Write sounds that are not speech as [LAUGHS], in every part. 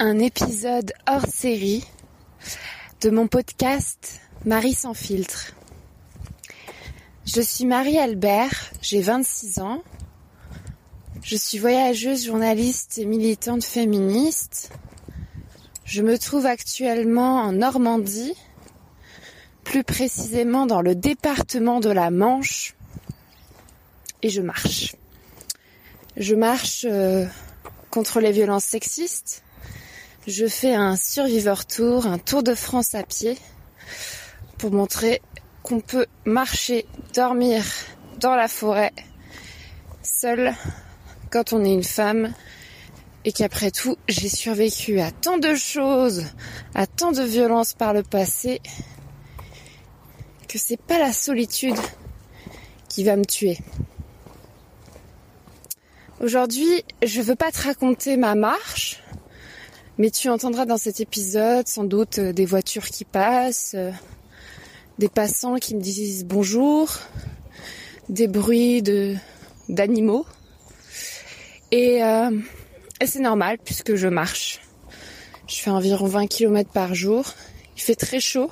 Un épisode hors série de mon podcast Marie sans filtre. Je suis Marie Albert, j'ai 26 ans. Je suis voyageuse, journaliste et militante féministe. Je me trouve actuellement en Normandie, plus précisément dans le département de la Manche, et je marche. Je marche euh, contre les violences sexistes. Je fais un survivor tour, un tour de France à pied pour montrer qu'on peut marcher, dormir dans la forêt seule quand on est une femme et qu'après tout j'ai survécu à tant de choses, à tant de violences par le passé que c'est pas la solitude qui va me tuer. Aujourd'hui, je veux pas te raconter ma marche, mais tu entendras dans cet épisode sans doute euh, des voitures qui passent, euh, des passants qui me disent bonjour, des bruits de d'animaux. Et, euh, et c'est normal puisque je marche. Je fais environ 20 km par jour. Il fait très chaud.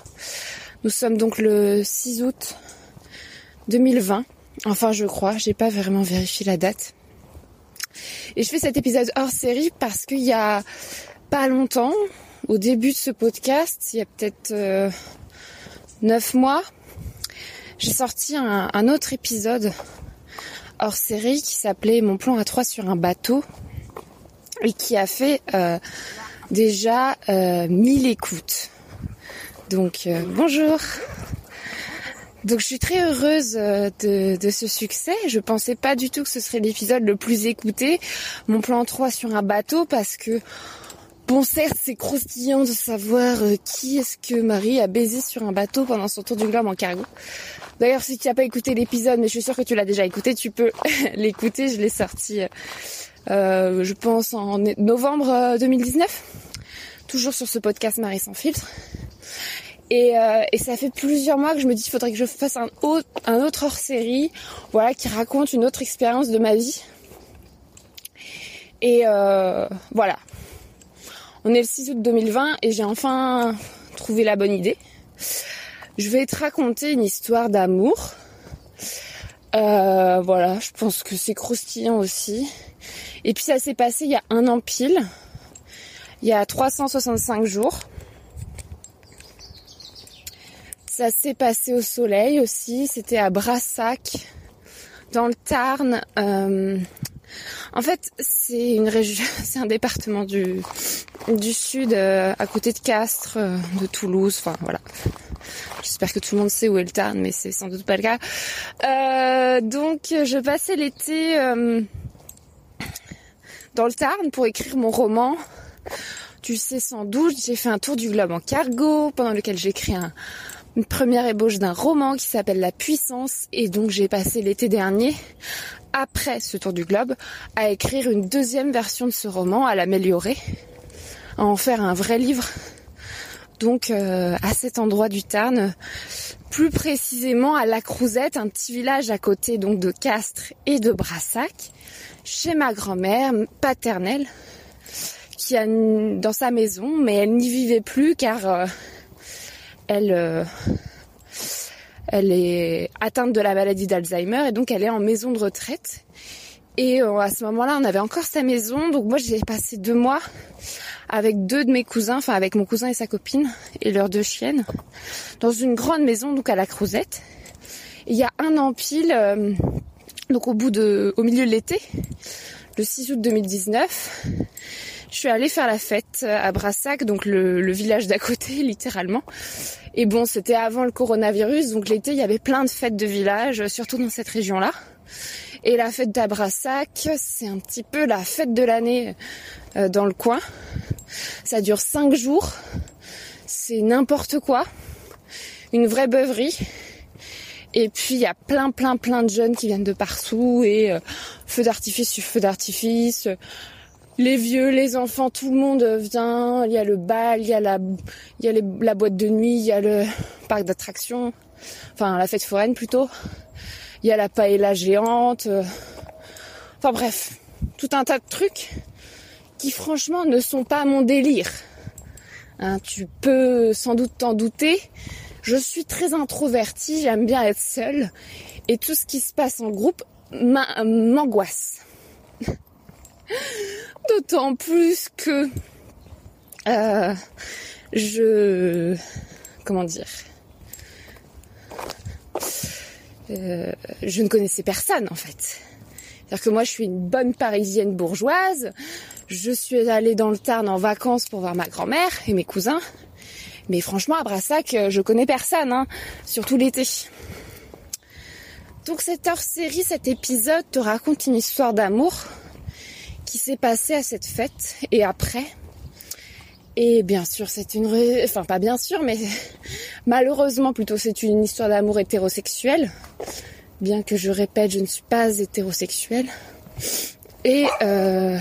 Nous sommes donc le 6 août 2020. Enfin, je crois. J'ai pas vraiment vérifié la date. Et je fais cet épisode hors série parce qu'il y a pas longtemps, au début de ce podcast, il y a peut-être euh, neuf mois, j'ai sorti un, un, autre épisode hors série qui s'appelait Mon plan à trois sur un bateau et qui a fait euh, déjà euh, 1000 écoutes. Donc euh, bonjour donc je suis très heureuse euh, de, de, ce succès. Je pensais pas du tout que ce serait l'épisode le plus écouté. Mon plan 3 sur un bateau parce que bon certes c'est croustillant de savoir euh, qui est-ce que Marie a baisé sur un bateau pendant son tour du globe en cargo. D'ailleurs si tu n'as pas écouté l'épisode, mais je suis sûre que tu l'as déjà écouté, tu peux [LAUGHS] l'écouter. Je l'ai sorti euh, je pense en novembre 2019. Toujours sur ce podcast Marie sans filtre. Et, euh, ça fait plusieurs mois que je me dis qu'il faudrait que je fasse un autre, hors-série, voilà, qui raconte une autre expérience de ma vie. Et euh, voilà. On est le 6 août 2020 et j'ai enfin trouvé la bonne idée. Je vais te raconter une histoire d'amour. Euh, voilà, je pense que c'est croustillant aussi. Et puis ça s'est passé il y a un an pile. Il y a 365 jours. Ça s'est passé au soleil aussi. C'était à Brassac, dans le Tarn. Euh, en fait, c'est une région, [LAUGHS] c'est un département du sud, euh, à côté de Castres, euh, de Toulouse. Enfin voilà. J'espère que tout le monde sait où est le Tarn, mais c'est sans doute pas le cas. Euh, donc, je passais l'été dans le Tarn pour écrire mon roman. Tu sais sans doute, j'ai fait un tour du globe en cargo pendant lequel j'ai écrit un une première ébauche d'un roman qui s'appelle La Puissance et donc j'ai passé l'été dernier, après ce tour du globe, à écrire une deuxième version de ce roman, à l'améliorer, à en faire un vrai livre. Donc euh, à cet endroit du Tarn, plus précisément à La Crouzette, un petit village à côté donc de Castres et de Brassac, chez ma grand-mère paternelle, qui a dans sa maison, mais elle n'y vivait plus car euh, elle, euh, elle est atteinte de la maladie d'Alzheimer et donc elle est en maison de retraite. Et euh, à ce moment-là, on avait encore sa maison. Donc moi, j'ai passé deux mois avec deux de mes cousins, enfin avec mon cousin et sa copine et leurs deux chiennes, dans une grande maison, donc à la Crouzette. il y a un an pile, euh, donc au bout au milieu de l'été, le 6 août 2019, je suis allée faire la fête à Brassac, donc le, le village d'à côté, [LAUGHS] littéralement. Et bon, c'était avant le coronavirus, donc l'été, il y avait plein de fêtes de village, surtout dans cette région-là. Et la fête d'Abrassac, c'est un petit peu la fête de l'année euh, dans le coin. Ça dure cinq jours. C'est n'importe quoi. Une vraie beuverie. Et puis il y a plein plein plein de jeunes qui viennent de partout et euh, feu d'artifice sur feu d'artifice, les vieux, les enfants, tout le monde vient. Il y a le bal, il y a la, il y a la boîte de nuit, il y a le parc d'attractions, enfin la fête foraine plutôt. Il y a la paella géante. Enfin bref, tout un tas de trucs qui franchement ne sont pas mon délire. Hein, tu peux sans doute t'en douter. Je suis très introvertie, j'aime bien être seule. Et tout ce qui se passe en groupe m'angoisse. D'autant plus que euh, je... Comment dire euh, Je ne connaissais personne en fait. C'est-à-dire que moi je suis une bonne parisienne bourgeoise. Je suis allée dans le Tarn en vacances pour voir ma grand-mère et mes cousins. Mais franchement à Brassac, je connais personne, hein, surtout l'été. Donc cette hors-série, cet épisode te raconte une histoire d'amour qui s'est passée à cette fête et après. Et bien sûr, c'est une... Enfin, pas bien sûr, mais [LAUGHS] malheureusement plutôt, c'est une histoire d'amour hétérosexuel. Bien que je répète, je ne suis pas hétérosexuelle. Et... Euh...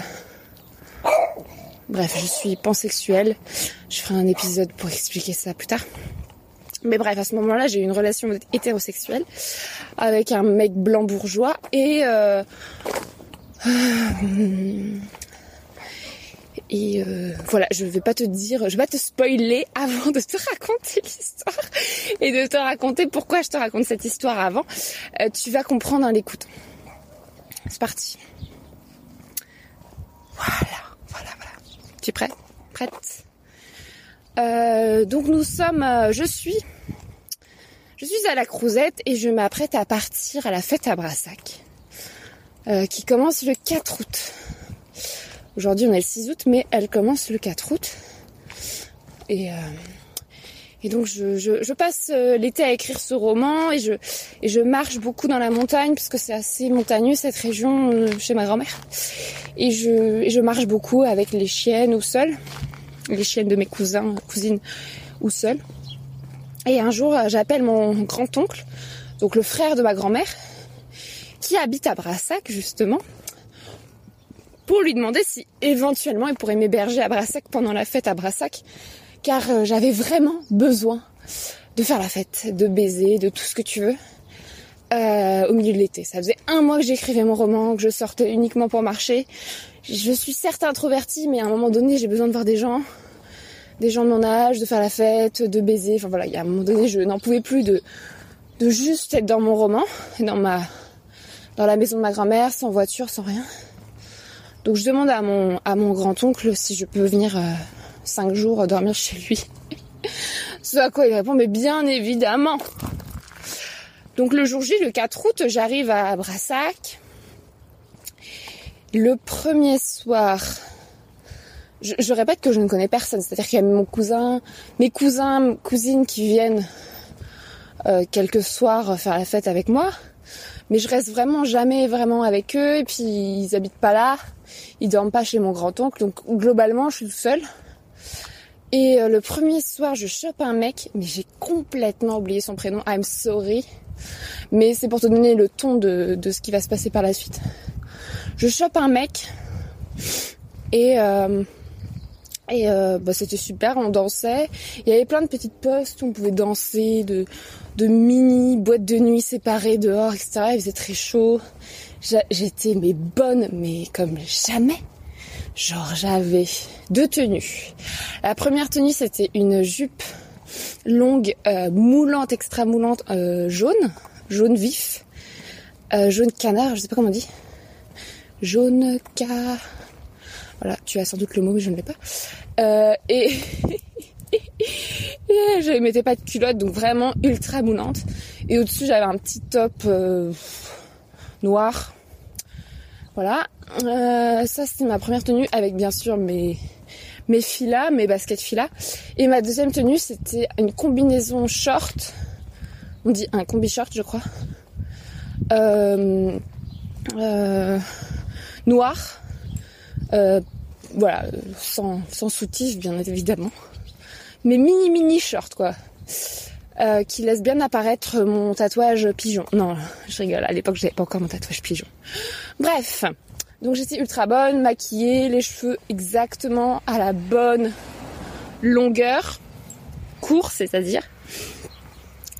Bref, je suis pansexuelle. Je ferai un épisode pour expliquer ça plus tard. Mais bref, à ce moment-là, j'ai eu une relation hétérosexuelle avec un mec blanc bourgeois et euh, et euh, voilà, je vais pas te dire, je vais pas te spoiler avant de te raconter l'histoire et de te raconter pourquoi je te raconte cette histoire avant. Euh, tu vas comprendre en l'écoutant. C'est parti. Voilà, voilà, voilà. Tu es prêt? Prête? Euh, donc nous sommes, je suis, je suis à la Crouzette et je m'apprête à partir à la fête à Brassac, euh, qui commence le 4 août. Aujourd'hui on est le 6 août, mais elle commence le 4 août. Et, et donc je, je, je passe l'été à écrire ce roman et je, et je marche beaucoup dans la montagne parce que c'est assez montagneux cette région chez ma grand-mère. Et je, et je marche beaucoup avec les chiennes ou seule les chiennes de mes cousins, cousines ou seuls. Et un jour, j'appelle mon grand-oncle, donc le frère de ma grand-mère, qui habite à Brassac justement, pour lui demander si éventuellement il pourrait m'héberger à Brassac pendant la fête à Brassac, car euh, j'avais vraiment besoin de faire la fête, de baiser, de tout ce que tu veux. Euh, au milieu de l'été. Ça faisait un mois que j'écrivais mon roman, que je sortais uniquement pour marcher. Je suis certes introvertie, mais à un moment donné, j'ai besoin de voir des gens, des gens de mon âge, de faire la fête, de baiser. Enfin voilà, il y a un moment donné, je n'en pouvais plus de, de juste être dans mon roman, dans ma, dans la maison de ma grand-mère, sans voiture, sans rien. Donc je demande à mon, à mon grand-oncle si je peux venir euh, cinq jours dormir chez lui. [LAUGHS] Ce à quoi il répond, mais bien évidemment. Donc le jour J, le 4 août, j'arrive à Brassac. Le premier soir, je, répète que je ne connais personne. C'est-à-dire qu'il y a mon cousin, mes cousins, cousines qui viennent euh, quelques soirs faire la fête avec moi. Mais je reste vraiment jamais vraiment avec eux. Et puis ils habitent pas là. Ils dorment pas chez mon grand-oncle. Donc globalement, je suis tout seule. Et euh, le premier soir, je chope un mec, mais j'ai complètement oublié son prénom. I'm sorry. Mais c'est pour te donner le ton de, ce qui va se passer par la suite. Je chope un mec et euh, et euh, bah, c'était super, on dansait. Il y avait plein de petites postes où on pouvait danser, de, de mini boîtes de nuit séparées dehors, etc. Il faisait très chaud. J'étais mais bonne, mais comme jamais. Genre j'avais deux tenues. La première tenue c'était une jupe longue, euh, moulante, extra moulante, euh, jaune, jaune vif, euh, jaune canard, je sais pas comment on dit, jaune ca, voilà, tu as sans doute le mot mais je ne l'ai pas. et [LAUGHS] [LAUGHS] je mettais pas de culotte, donc vraiment ultra moulante. Et au-dessus j'avais un petit top noir. Voilà, ça c'était ma première tenue avec bien sûr mes mes filas, mes baskets filas. Et ma deuxième tenue, c'était une combinaison short. On dit un combi short, je crois. Euh, euh, noir. Euh, voilà, sans, sans soutif, bien évidemment. Mais mini mini short, quoi. qui laisse bien apparaître mon tatouage pigeon. Non, je rigole, à l'époque j'avais pas encore mon tatouage pigeon. Bref, donc j'étais ultra bonne, maquillée, les cheveux exactement à la bonne longueur, court c'est-à-dire.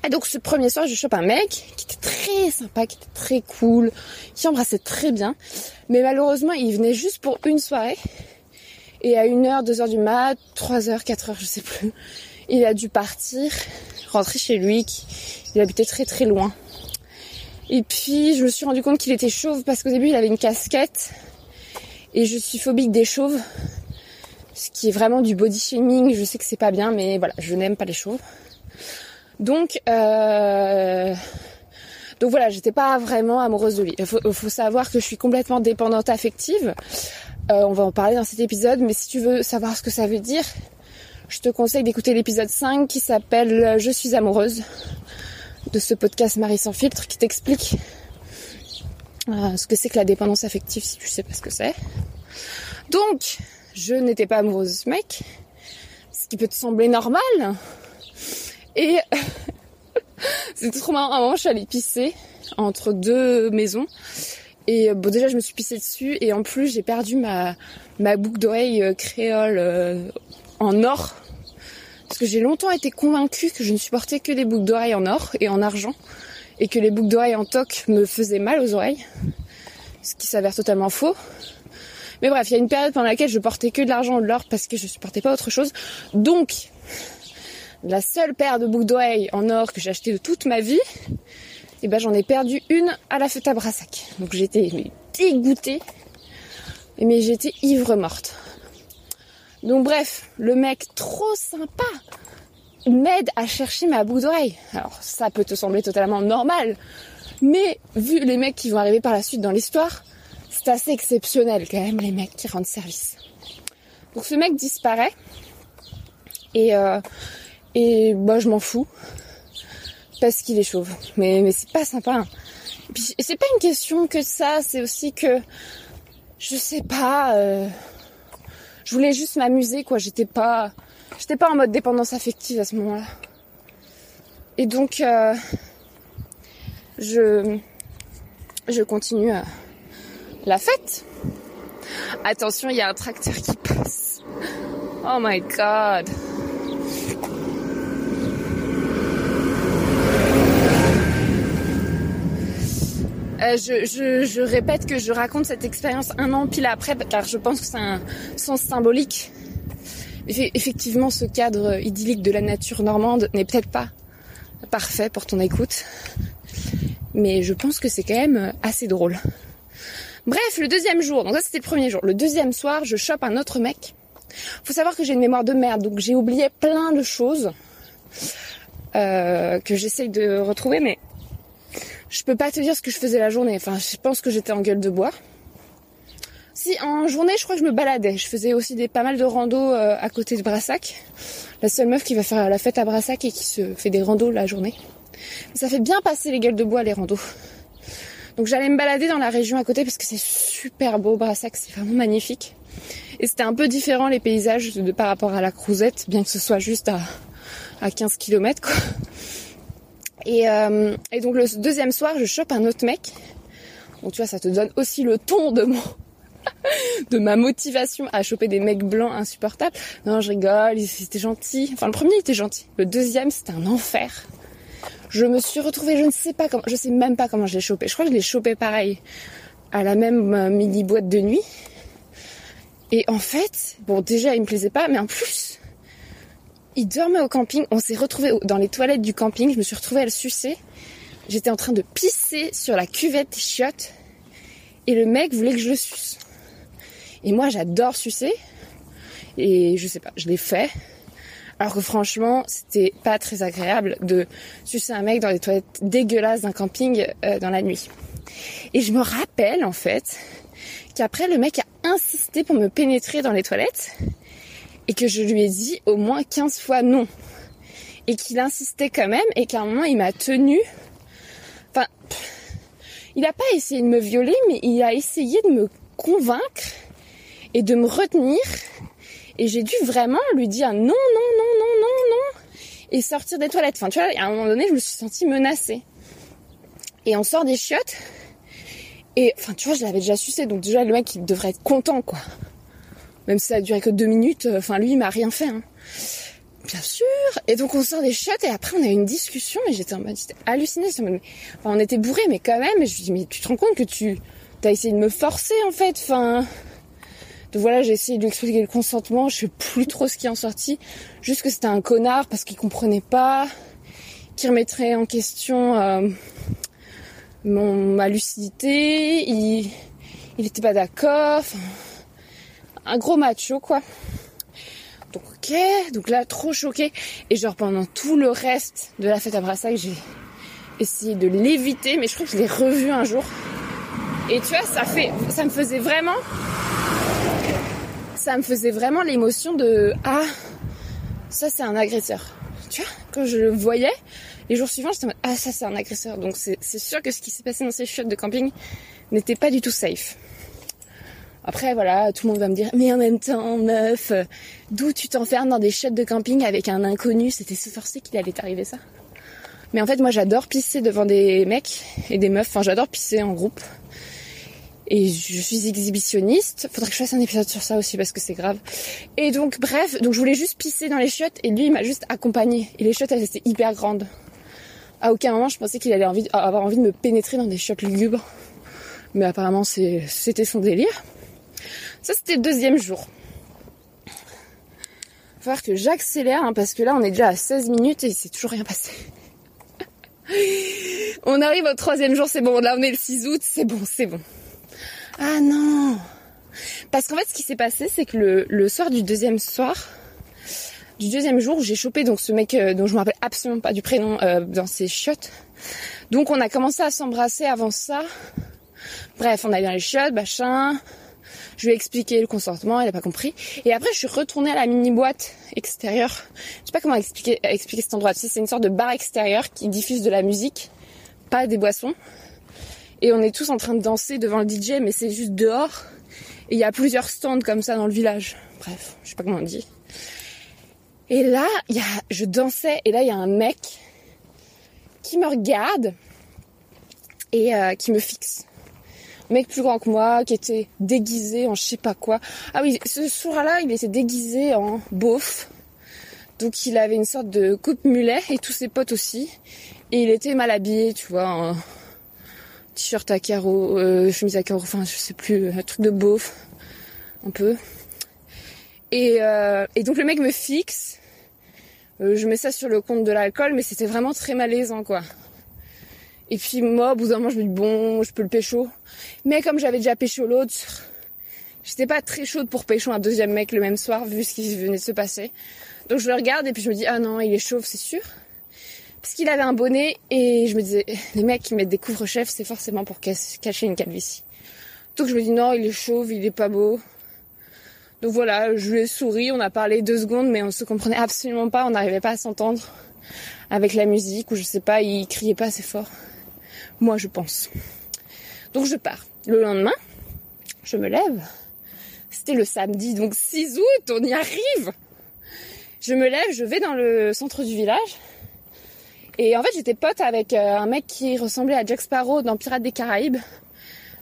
Et donc ce premier soir, je chope un mec qui était très sympa, qui était très cool, qui embrassait très bien. Mais malheureusement, il venait juste pour une soirée. Et à 1h, 2h du mat, 3h, 4h, je sais plus, il a dû partir, rentrer chez lui, il habitait très très loin. Et puis je me suis rendu compte qu'il était chauve parce qu'au début il avait une casquette et je suis phobique des chauves. Ce qui est vraiment du body shaming, je sais que c'est pas bien mais voilà, je n'aime pas les chauves. Donc, euh, donc voilà, j'étais pas vraiment amoureuse de lui. Il faut, savoir que je suis complètement dépendante affective. Euh, on va en parler dans cet épisode, mais si tu veux savoir ce que ça veut dire, je te conseille d'écouter l'épisode 5 qui s'appelle Je suis amoureuse de ce podcast Marie sans filtre qui t'explique euh, ce que c'est que la dépendance affective si tu sais pas ce que c'est. Donc, je n'étais pas amoureuse de ce mec, ce qui peut te sembler normal, et [LAUGHS] c'était trop marrant. Je suis allée pisser entre deux maisons. Et bon, déjà, je me suis pissée dessus. Et en plus, j'ai perdu ma, ma boucle d'oreille euh, créole euh, en or. Parce que j'ai longtemps été convaincue que je ne supportais que des boucles d'oreilles en or et en argent. Et que les boucles d'oreilles en toc me faisaient mal aux oreilles. Ce qui s'avère totalement faux. Mais bref, il y a une période pendant laquelle je portais que de l'argent ou de l'or parce que je supportais pas autre chose. Donc, la seule paire de boucles d'oreilles en or que j'ai acheté de toute ma vie, et eh ben j'en ai perdu une à la fête à Brassac. Donc j'étais dégoûtée, mais j'étais ivre morte. Donc bref, le mec trop sympa m'aide à chercher ma boucle d'oreille. Alors ça peut te sembler totalement normal, mais vu les mecs qui vont arriver par la suite dans l'histoire, c'est assez exceptionnel quand même les mecs qui rendent service. Donc ce mec disparaît et euh, et bah je m'en fous. Parce qu'il est chauve. Mais, c'est pas sympa. Et c'est pas une question que ça, c'est aussi que je sais pas. Euh, je voulais juste m'amuser quoi. J'étais pas, j'étais pas en mode dépendance affective à ce moment-là. Et donc euh, je je continue à la fête. Attention, il y a un tracteur qui passe. Oh my god. Euh, je, répète que je raconte cette expérience un an pile après, car je pense que c'est un sens symbolique. Effectivement, ce cadre idyllique de la nature normande n'est peut-être pas parfait pour ton écoute, mais je pense que c'est quand même assez drôle. Bref, le deuxième jour, donc ça c'était le premier jour. Le deuxième soir, je chope un autre mec. Faut savoir que j'ai une mémoire de merde, donc j'ai oublié plein de choses euh, que j'essaye de retrouver, mais je peux pas te dire ce que je faisais la journée. Enfin, je pense que j'étais en gueule de bois. Si en journée, je crois que je me baladais. Je faisais aussi des pas mal de randos euh, à côté de Brassac. La seule meuf qui va faire la fête à Brassac et qui se fait des randos la journée. ça fait bien passer les gueules de bois les randos. Donc j'allais me balader dans la région à côté parce que c'est super beau Brassac, c'est vraiment magnifique. Et c'était un peu différent les paysages par rapport à la Crouzette, bien que ce soit juste à, à 15 km quoi. Et, euh, et, donc le deuxième soir, je chope un autre mec. Donc tu vois, ça te donne aussi le ton de mon [LAUGHS] de ma motivation à choper des mecs blancs insupportables. Non, je rigole, c'était gentil. Enfin, le premier était gentil. Le deuxième, c'était un enfer. Je me suis retrouvée, je ne sais pas comment, je sais même pas comment je l'ai chopé. Je crois que je l'ai chopé pareil à la même euh, mini boîte de nuit. Et en fait, bon, déjà, il me plaisait pas, mais en plus, il dormait au camping. On s'est retrouvé dans les toilettes du camping. Je me suis retrouvée à le sucer. J'étais en train de pisser sur la cuvette des chiottes. Et le mec voulait que je le suce. Et moi, j'adore sucer. Et je sais pas, je l'ai fait. Alors que franchement, c'était pas très agréable de sucer un mec dans les toilettes dégueulasses d'un camping euh, dans la nuit. Et je me rappelle en fait qu'après le mec a insisté pour me pénétrer dans les toilettes et que je lui ai dit au moins 15 fois non. Et qu'il insistait quand même et qu'à un moment il m'a tenu. Enfin, il n'a pas essayé de me violer, mais il a essayé de me convaincre et de me retenir. Et j'ai dû vraiment lui dire non, non, non, non, non, non. Et sortir des toilettes. Enfin, tu vois, à un moment donné, je me suis sentie menacée. Et on sort des chiottes. Et, enfin, tu vois, je l'avais déjà sucé. Donc déjà, le mec, il devrait être content, quoi. Même si ça a duré que deux minutes, euh, enfin lui il m'a rien fait. Hein. Bien sûr. Et donc on sort des shots et après on a une discussion et j'étais en mode j'étais hallucinée. On était bourrés mais quand même. Je lui dis mais tu te rends compte que tu as essayé de me forcer en fait. Enfin. Donc voilà, j'ai essayé de lui expliquer le consentement. Je sais plus trop ce qui en sorti. Juste que c'était un connard parce qu'il comprenait pas, qui remettrait en question euh, mon ma lucidité. Il il était pas d'accord. Un gros macho quoi. Donc ok, donc là trop choquée et genre pendant tout le reste de la fête à Brassac j'ai essayé de l'éviter mais je crois que je l'ai revu un jour. Et tu vois ça fait ça me faisait vraiment ça me faisait vraiment l'émotion de ah ça c'est un agresseur. Tu vois quand je le voyais les jours suivants j'étais en mode ah ça c'est un agresseur. Donc c'est c'est sûr que ce qui s'est passé dans ces chiottes de camping n'était pas du tout safe après, voilà, tout le monde va me dire, mais en même temps, meuf, d'où tu t'enfermes dans des chiottes de camping avec un inconnu? C'était se forcer qu'il allait t'arriver ça. Mais en fait, moi, j'adore pisser devant des mecs et des meufs. Enfin, j'adore pisser en groupe. Et je suis exhibitionniste. Faudrait que je fasse un épisode sur ça aussi parce que c'est grave. Et donc, bref, donc je voulais juste pisser dans les chiottes et lui, il m'a juste accompagné. Et les chiottes, elles étaient hyper grandes. À aucun moment, je pensais qu'il allait avoir envie de me pénétrer dans des chiottes lugubres. Mais apparemment, c'était son délire. Ça, c'était le deuxième jour. Va falloir que j'accélère hein, parce que là, on est déjà à 16 minutes et il s'est toujours rien passé. [LAUGHS] on arrive au troisième jour, c'est bon. Là, on est le 6 août, c'est bon, c'est bon. Ah non Parce qu'en fait, ce qui s'est passé, c'est que le, le soir du deuxième soir, du deuxième jour, j'ai chopé donc ce mec euh, dont je me rappelle absolument pas du prénom euh, dans ses chiottes. Donc, on a commencé à s'embrasser avant ça. Bref, on a dans les chiottes, machin. Je lui ai expliqué le consentement, elle a pas compris. Et après, je suis retournée à la mini boîte extérieure. Je sais pas comment expliquer, cet endroit. C'est une sorte de bar extérieur qui diffuse de la musique, pas des boissons. Et on est tous en train de danser devant le DJ, mais c'est juste dehors. Et il y a plusieurs stands comme ça dans le village. Bref, je sais pas comment on dit. Et là, je dansais, et là, il y a un mec qui me regarde et euh, qui me fixe mec plus grand que moi, qui était déguisé en je sais pas quoi. Ah oui, ce soir-là, il était déguisé en beauf. Donc il avait une sorte de coupe mulet et tous ses potes aussi. Et il était mal habillé, tu vois, en t-shirt à carreaux, euh, chemise à carreaux, enfin je sais plus, un truc de beauf, un peu. Et, euh, donc le mec me fixe. Euh, je mets ça sur le compte de l'alcool, mais c'était vraiment très malaisant, quoi. Et puis moi, au bout d'un moment, je me dis bon, je peux le pécho. Mais comme j'avais déjà pécho l'autre, j'étais pas très chaude pour pécho un deuxième mec le même soir, vu ce qui venait de se passer. Donc je le regarde et puis je me dis ah non, il est chauve, c'est sûr. Parce qu'il avait un bonnet et je me disais les mecs qui mettent des couvre-chefs, c'est forcément pour cacher une calvitie. Donc je me dis non, il est chauve, il est pas beau. Donc voilà, je lui ai souri, on a parlé deux secondes, mais on se comprenait absolument pas, on n'arrivait pas à s'entendre avec la musique ou je sais pas, il criait pas assez fort. Moi, je pense. Donc je pars. Le lendemain, je me lève. C'était le samedi, donc 6 août, on y arrive. Je me lève, je vais dans le centre du village. Et en fait, j'étais pote avec un mec qui ressemblait à Jack Sparrow dans Pirates des Caraïbes.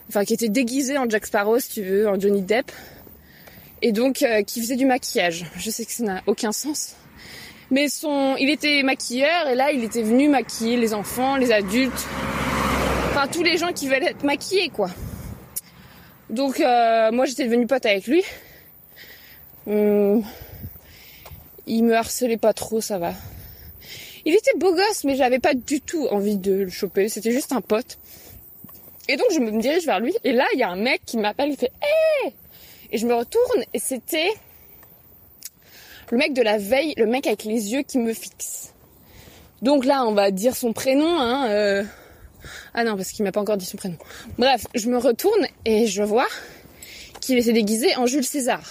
Enfin, qui était déguisé en Jack Sparrow, si tu veux, en Johnny Depp. Et donc, euh, qui faisait du maquillage. Je sais que ça n'a aucun sens. Mais son, il était maquilleur et là, il était venu maquiller les enfants, les adultes. Tous les gens qui veulent être maquillés, quoi. Donc, euh, moi, j'étais devenue pote avec lui. Hum, il me harcelait pas trop, ça va. Il était beau gosse, mais j'avais pas du tout envie de le choper. C'était juste un pote. Et donc, je me dirige vers lui. Et là, il y a un mec qui m'appelle, il fait Hé Et je me retourne et c'était le mec de la veille, le mec avec les yeux qui me fixe. Donc là, on va dire son prénom, hein. Euh... Ah non, parce qu'il m'a pas encore dit son prénom. Bref, je me retourne et je vois qu'il était déguisé en Jules César.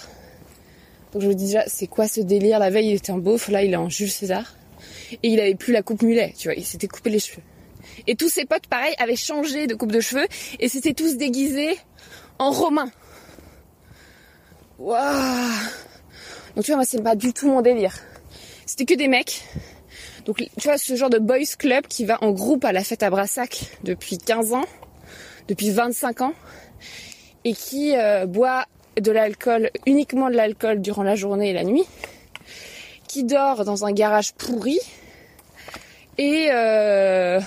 Donc je me dis déjà, c'est quoi ce délire? La veille, il était en beauf, là, il est en Jules César. Et il avait plus la coupe mulet, tu vois, il s'était coupé les cheveux. Et tous ses potes, pareil, avaient changé de coupe de cheveux et s'étaient tous déguisés en romain. Waouh Donc tu vois, moi, c'est pas du tout mon délire. C'était que des mecs. Donc tu vois, ce genre de boys club qui va en groupe à la fête à Brassac depuis 15 ans, depuis 25 ans, et qui euh, boit de l'alcool, uniquement de l'alcool durant la journée et la nuit, qui dort dans un garage pourri et euh,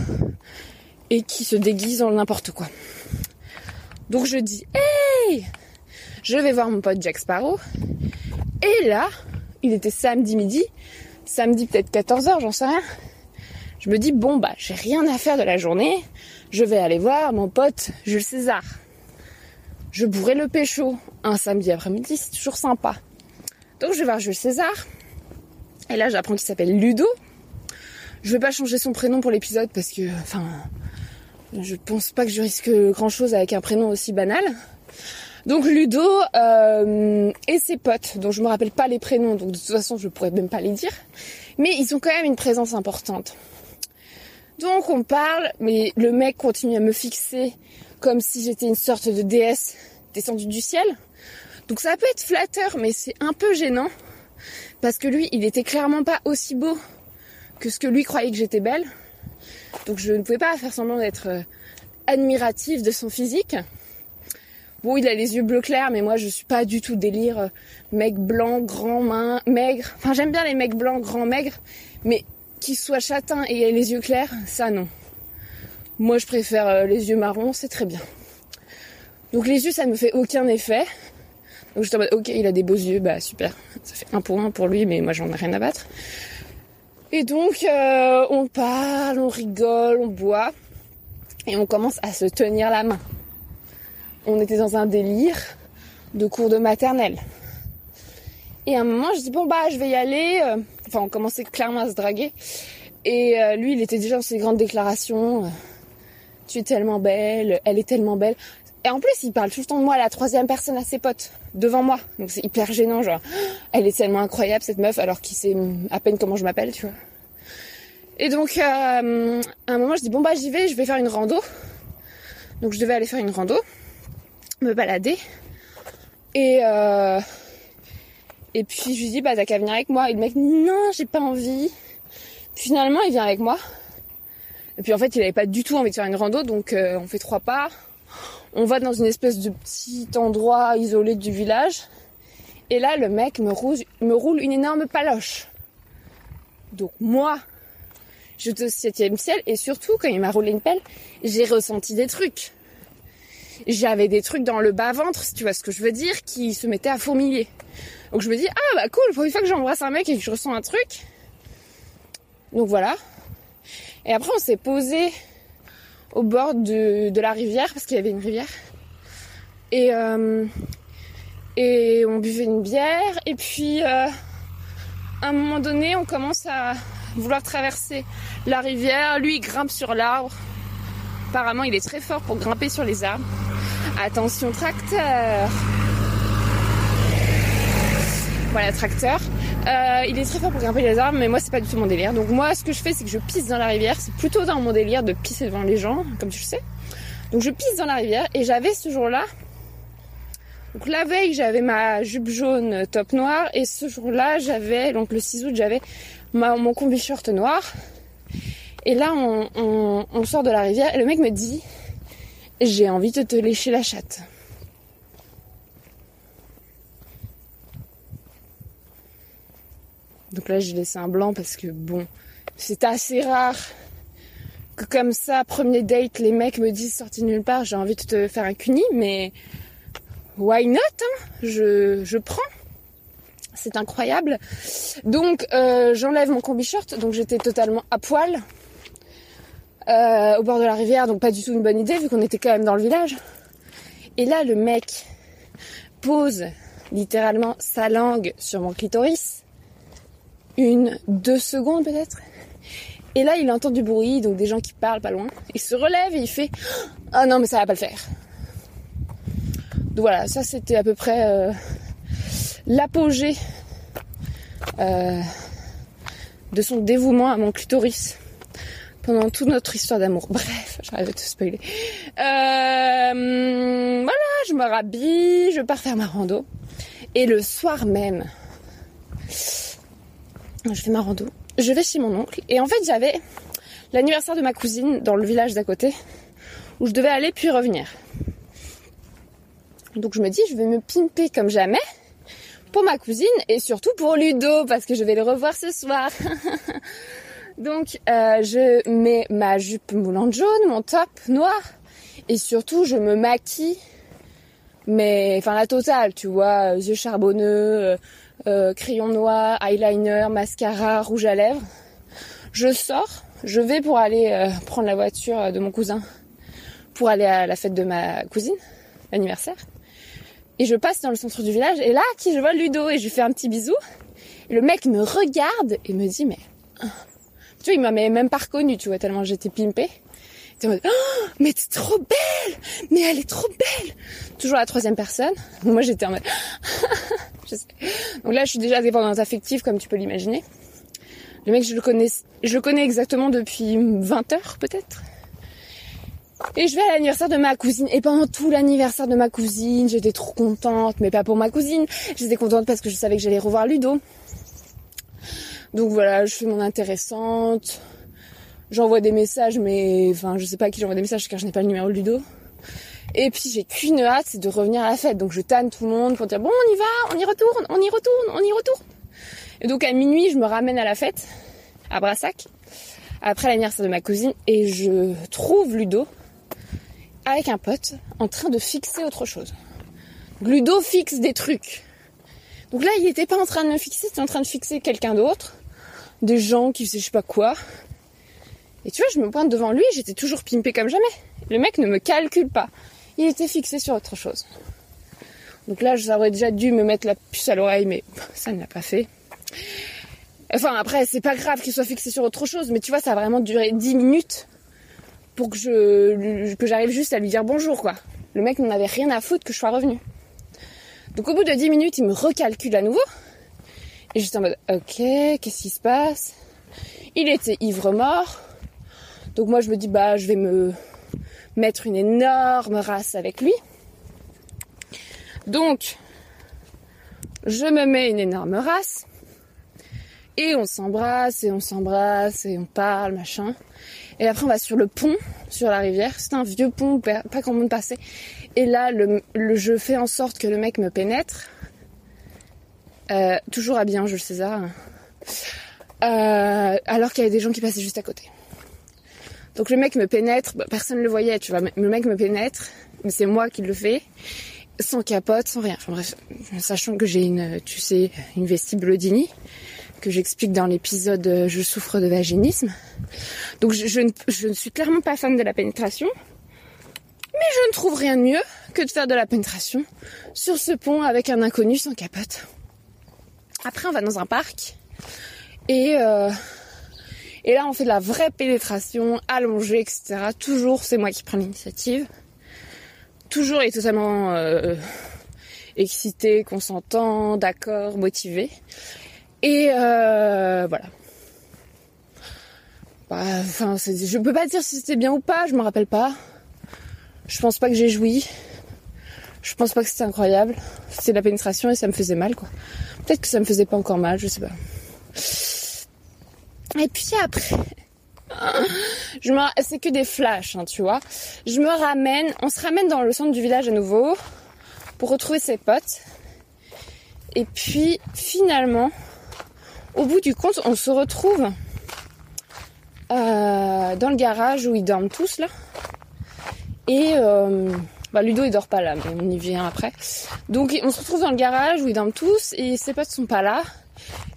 et qui se déguise en n'importe quoi. Donc je dis hey, je vais voir mon pote Jack Sparrow. Et là, il était samedi midi, samedi peut-être 14h, j'en sais rien. Je me dis bon bah j'ai rien à faire de la journée, je vais aller voir mon pote Jules César. Je bourrais le pécho un samedi après-midi, c'est toujours sympa. Donc je vais voir Jules César. Et là j'apprends qu'il s'appelle Ludo. Je vais pas changer son prénom pour l'épisode parce que, enfin, je pense pas que je risque grand chose avec un prénom aussi banal. Donc Ludo euh, et ses potes, dont je me rappelle pas les prénoms, donc de toute façon je pourrais même pas les dire, mais ils ont quand même une présence importante. Donc on parle, mais le mec continue à me fixer comme si j'étais une sorte de déesse descendue du ciel. Donc ça peut être flatteur, mais c'est un peu gênant parce que lui, il était clairement pas aussi beau que ce que lui croyait que j'étais belle. Donc je ne pouvais pas faire semblant d'être euh, admirative de son physique. Bon, il a les yeux bleus clairs, mais moi je suis pas du tout délire euh, mec blanc, grand, main, maigre. Enfin, j'aime bien les mecs blancs, grands, maigres, mais qui soient châtains et aient les yeux clairs, ça non. Moi, je préfère euh, les yeux marrons, c'est très bien. Donc les yeux, ça ne me fait aucun effet. Donc j'étais en mode, ok, il a des beaux yeux, bah super. Ça fait un pour un pour lui, mais moi j'en ai rien à battre. Et donc, euh, on parle, on rigole, on boit, et on commence à se tenir la main. On était dans un délire de cours de maternelle. Et à un moment, je dis, bon bah, je vais y aller. Euh, enfin, on commençait clairement à se draguer. Et euh, lui, il était déjà dans ses grandes déclarations. tu es tellement belle, elle est tellement belle. Et en plus, il parle tout le temps de moi à la troisième personne à ses potes, devant moi. Donc c'est hyper gênant, genre, [GASPS] elle est tellement incroyable cette meuf, alors qu'il sait à peine comment je m'appelle, tu vois. Et donc, euh, à un moment, je dis, bon bah j'y vais, je vais faire une rando. Donc je devais aller faire une rando, me balader. Et, euh, et puis je lui dis, bah t'as qu'à venir avec moi. Et le mec, non, j'ai pas envie. Finalement, il vient avec moi. Et puis en fait, il avait pas du tout envie de faire une rando, donc euh, on fait trois pas on va dans une espèce de petit endroit isolé du village. Et là, le mec me roule, une énorme paloche. Donc moi, je suis au septième ciel et surtout quand il m'a roulé une pelle, j'ai ressenti des trucs. J'avais des trucs dans le bas-ventre, si tu vois ce que je veux dire, qui se mettaient à fourmiller. Donc je me dis, ah bah cool, pour une fois que j'embrasse un mec et que je ressens un truc. Donc voilà. Et après on s'est posé au bord de, la rivière, parce qu'il y avait une rivière. Et, euh, on buvait une bière. Et puis, euh, à un moment donné, on commence à vouloir traverser la rivière. Lui, il grimpe sur l'arbre. Apparemment, il est très fort pour grimper sur les arbres. Attention, tracteur Voilà, tracteur. Euh, il est très fort pour grimper les arbres, mais moi c'est pas du tout mon délire. Donc moi ce que je fais c'est que je pisse dans la rivière. C'est plutôt dans mon délire de pisser devant les gens, comme tu le sais. Donc je pisse dans la rivière et j'avais ce jour-là. Donc la veille j'avais ma jupe jaune top noir et ce jour-là j'avais donc le 6 août j'avais mon combi short noir. Et là on, sort de la rivière et le mec me dit j'ai envie de te lécher la chatte. Donc là, j'ai laissé un blanc parce que bon, c'est assez rare que comme ça, premier date, les mecs me disent sorti nulle part, j'ai envie de te faire un cuni, mais why not hein? Je, je prends. C'est incroyable. Donc euh, j'enlève mon combi short, donc j'étais totalement à poil euh, au bord de la rivière, donc pas du tout une bonne idée vu qu'on était quand même dans le village. Et là, le mec pose littéralement sa langue sur mon clitoris une, deux secondes peut-être. Et là, il entend du bruit, donc des gens qui parlent pas loin. Il se relève et il fait Ah non, mais ça va pas le faire. Donc voilà, ça c'était à peu près euh, l'apogée euh, de son dévouement à mon clitoris pendant toute notre histoire d'amour. Bref, j'arrive à te spoiler. Euh, voilà, je me rhabille, je pars faire ma rando. Et le soir même, je fais ma rando. Je vais chez mon oncle. Et en fait, j'avais l'anniversaire de ma cousine dans le village d'à côté, où je devais aller puis revenir. Donc je me dis, je vais me pimper comme jamais pour ma cousine et surtout pour Ludo parce que je vais le revoir ce soir. [LAUGHS] Donc euh, je mets ma jupe moulante jaune, mon top noir et surtout je me maquille mais enfin la totale, tu vois, yeux charbonneux, euh, crayon noir, eyeliner, mascara, rouge à lèvres. Je sors, je vais pour aller euh, prendre la voiture de mon cousin pour aller à la fête de ma cousine, l'anniversaire. Et je passe dans le centre du village et là, qui je vois Ludo et je lui fais un petit bisou. Et le mec me regarde et me dit mais. Tu vois, il m'avait même pas reconnu, tu vois, tellement j'étais pimpée. Il en mode oh, mais t'es trop belle, mais elle est trop belle. Toujours la troisième personne. Moi j'étais en mode. [LAUGHS] Donc là, je suis déjà dépendante affective comme tu peux l'imaginer. Le mec, je le connais, je le connais exactement depuis 20 heures peut-être. Et je vais à l'anniversaire de ma cousine. Et pendant tout l'anniversaire de ma cousine, j'étais trop contente, mais pas pour ma cousine. J'étais contente parce que je savais que j'allais revoir Ludo. Donc voilà, je fais mon intéressante. J'envoie des messages, mais enfin, je sais pas à qui j'envoie des messages car je n'ai pas le numéro de Ludo. Et puis j'ai qu'une hâte, c'est de revenir à la fête. Donc je tanne tout le monde pour dire bon, on y va, on y retourne, on y retourne, on y retourne. Et donc à minuit, je me ramène à la fête, à Brassac, après l'anniversaire de ma cousine, et je trouve Ludo avec un pote en train de fixer autre chose. Ludo fixe des trucs. Donc là, il n'était pas en train de me fixer, il était en train de fixer quelqu'un d'autre. Des gens qui faisaient je sais pas quoi. Et tu vois, je me pointe devant lui, j'étais toujours pimpée comme jamais. Le mec ne me calcule pas. Il était fixé sur autre chose. Donc là, j'aurais déjà dû me mettre la puce à l'oreille, mais ça ne l'a pas fait. Enfin, après, c'est pas grave qu'il soit fixé sur autre chose, mais tu vois, ça a vraiment duré 10 minutes pour que je que j'arrive juste à lui dire bonjour quoi. Le mec n'en avait rien à foutre que je sois revenue. Donc au bout de 10 minutes, il me recalcule à nouveau. Et j'étais en mode OK, qu'est-ce qui se passe? Il était ivre mort. Donc moi je me dis bah je vais me mettre une énorme race avec lui. Donc je me mets une énorme race. Et on s'embrasse et on s'embrasse et on parle, machin. Et après, on va sur le pont, sur la rivière. C'est un vieux pont, pas grand monde passait. Et là, le, je fais en sorte que le mec me pénètre. Euh, toujours habillé en Jules César. Euh, alors qu'il y avait des gens qui passaient juste à côté. Donc le mec me pénètre, bah, personne ne le voyait, tu vois. Le mec me pénètre, mais c'est moi qui le fais, sans capote, sans rien. Enfin bref, sachant que j'ai une, tu sais, une que j'explique dans l'épisode euh, Je souffre de vaginisme. Donc je, ne, suis clairement pas fan de la pénétration, mais je ne trouve rien de mieux que de faire de la pénétration sur ce pont avec un inconnu sans capote. Après on va dans un parc et euh, et là on fait de la vraie pénétration allongée etc. Toujours c'est moi qui prends l'initiative. Toujours et totalement euh, excité, consentant, d'accord, motivé. Et euh, voilà. Bah, enfin, je peux pas dire si c'était bien ou pas, je me rappelle pas. Je pense pas que j'ai joui. Je pense pas que c'était incroyable. C'était la pénétration et ça me faisait mal, quoi. Peut-être que ça me faisait pas encore mal, je sais pas. Et puis après, je me, c'est que des flashs, hein, tu vois. Je me ramène, on se ramène dans le centre du village à nouveau pour retrouver ses potes. Et puis finalement, au bout du compte, on se retrouve euh, dans le garage où ils dorment tous là. Et euh, bah, Ludo il dort pas là, mais on y vient après. Donc on se retrouve dans le garage où ils dorment tous et ses potes sont pas là.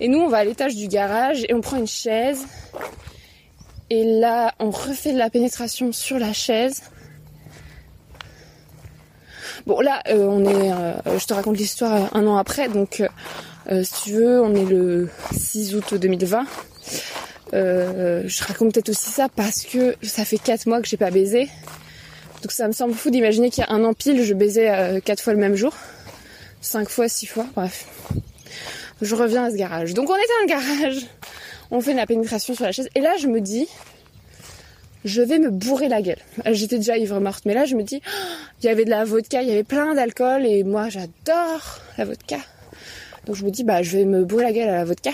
Et nous on va à l'étage du garage et on prend une chaise. Et là on refait de la pénétration sur la chaise. Bon là euh, on est, je te raconte l'histoire un an après, donc euh, si tu veux, on est le 6 août 2020. Euh, je raconte peut-être aussi ça parce que ça fait 4 mois que j'ai pas baisé. Donc ça me semble fou d'imaginer qu'il y a un an pile, je baisais euh, 4 fois le même jour. 5 fois, 6 fois, bref. Je reviens à ce garage. Donc on était dans le garage, on fait de la pénétration sur la chaise. Et là je me dis, je vais me bourrer la gueule. J'étais déjà ivre morte, mais là je me dis, [GASPS] il y avait de la vodka, il y avait plein d'alcool et moi j'adore la vodka. Donc je me dis, bah, je vais me bourrer la gueule à la vodka.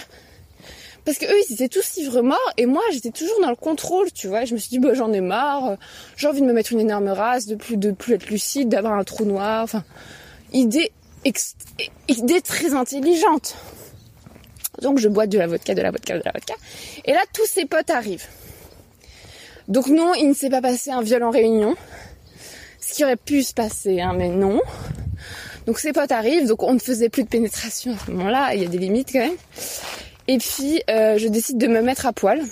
Parce que eux, ils étaient tous ivres morts et moi, j'étais toujours dans le contrôle, tu vois. Je me suis dit, bah, j'en ai marre. J'ai envie de me mettre une énorme race, de plus, de plus être lucide, d'avoir un trou noir. Enfin, idée idée très intelligente. Donc je bois de la vodka, de la vodka, de la vodka. Et là, tous ses potes arrivent. Donc non, il ne s'est pas passé un viol en réunion. Ce qui aurait pu se passer, hein, mais non. Donc ses potes arrivent, donc on ne faisait plus de pénétration à ce moment-là, il y a des limites quand même. Et puis euh, je décide de me mettre à poil. [LAUGHS]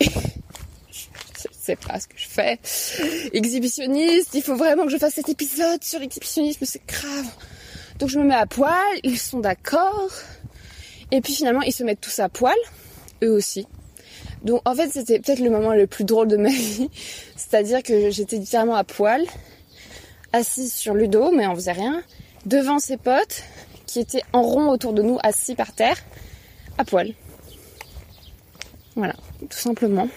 je sais pas ce que je fais. Exhibitionniste, il faut vraiment que je fasse cet épisode sur l'exhibitionnisme, c'est grave. Donc je me mets à poil, ils sont d'accord. Et puis finalement ils se mettent tous à poil, eux aussi. Donc en fait c'était peut-être le moment le plus drôle de ma [LAUGHS] vie. C'est-à-dire que j'étais littéralement à poil, assise sur le dos, mais on faisait rien, devant ses potes qui étaient en rond autour de nous, assis par terre, à poil. Voilà, tout simplement.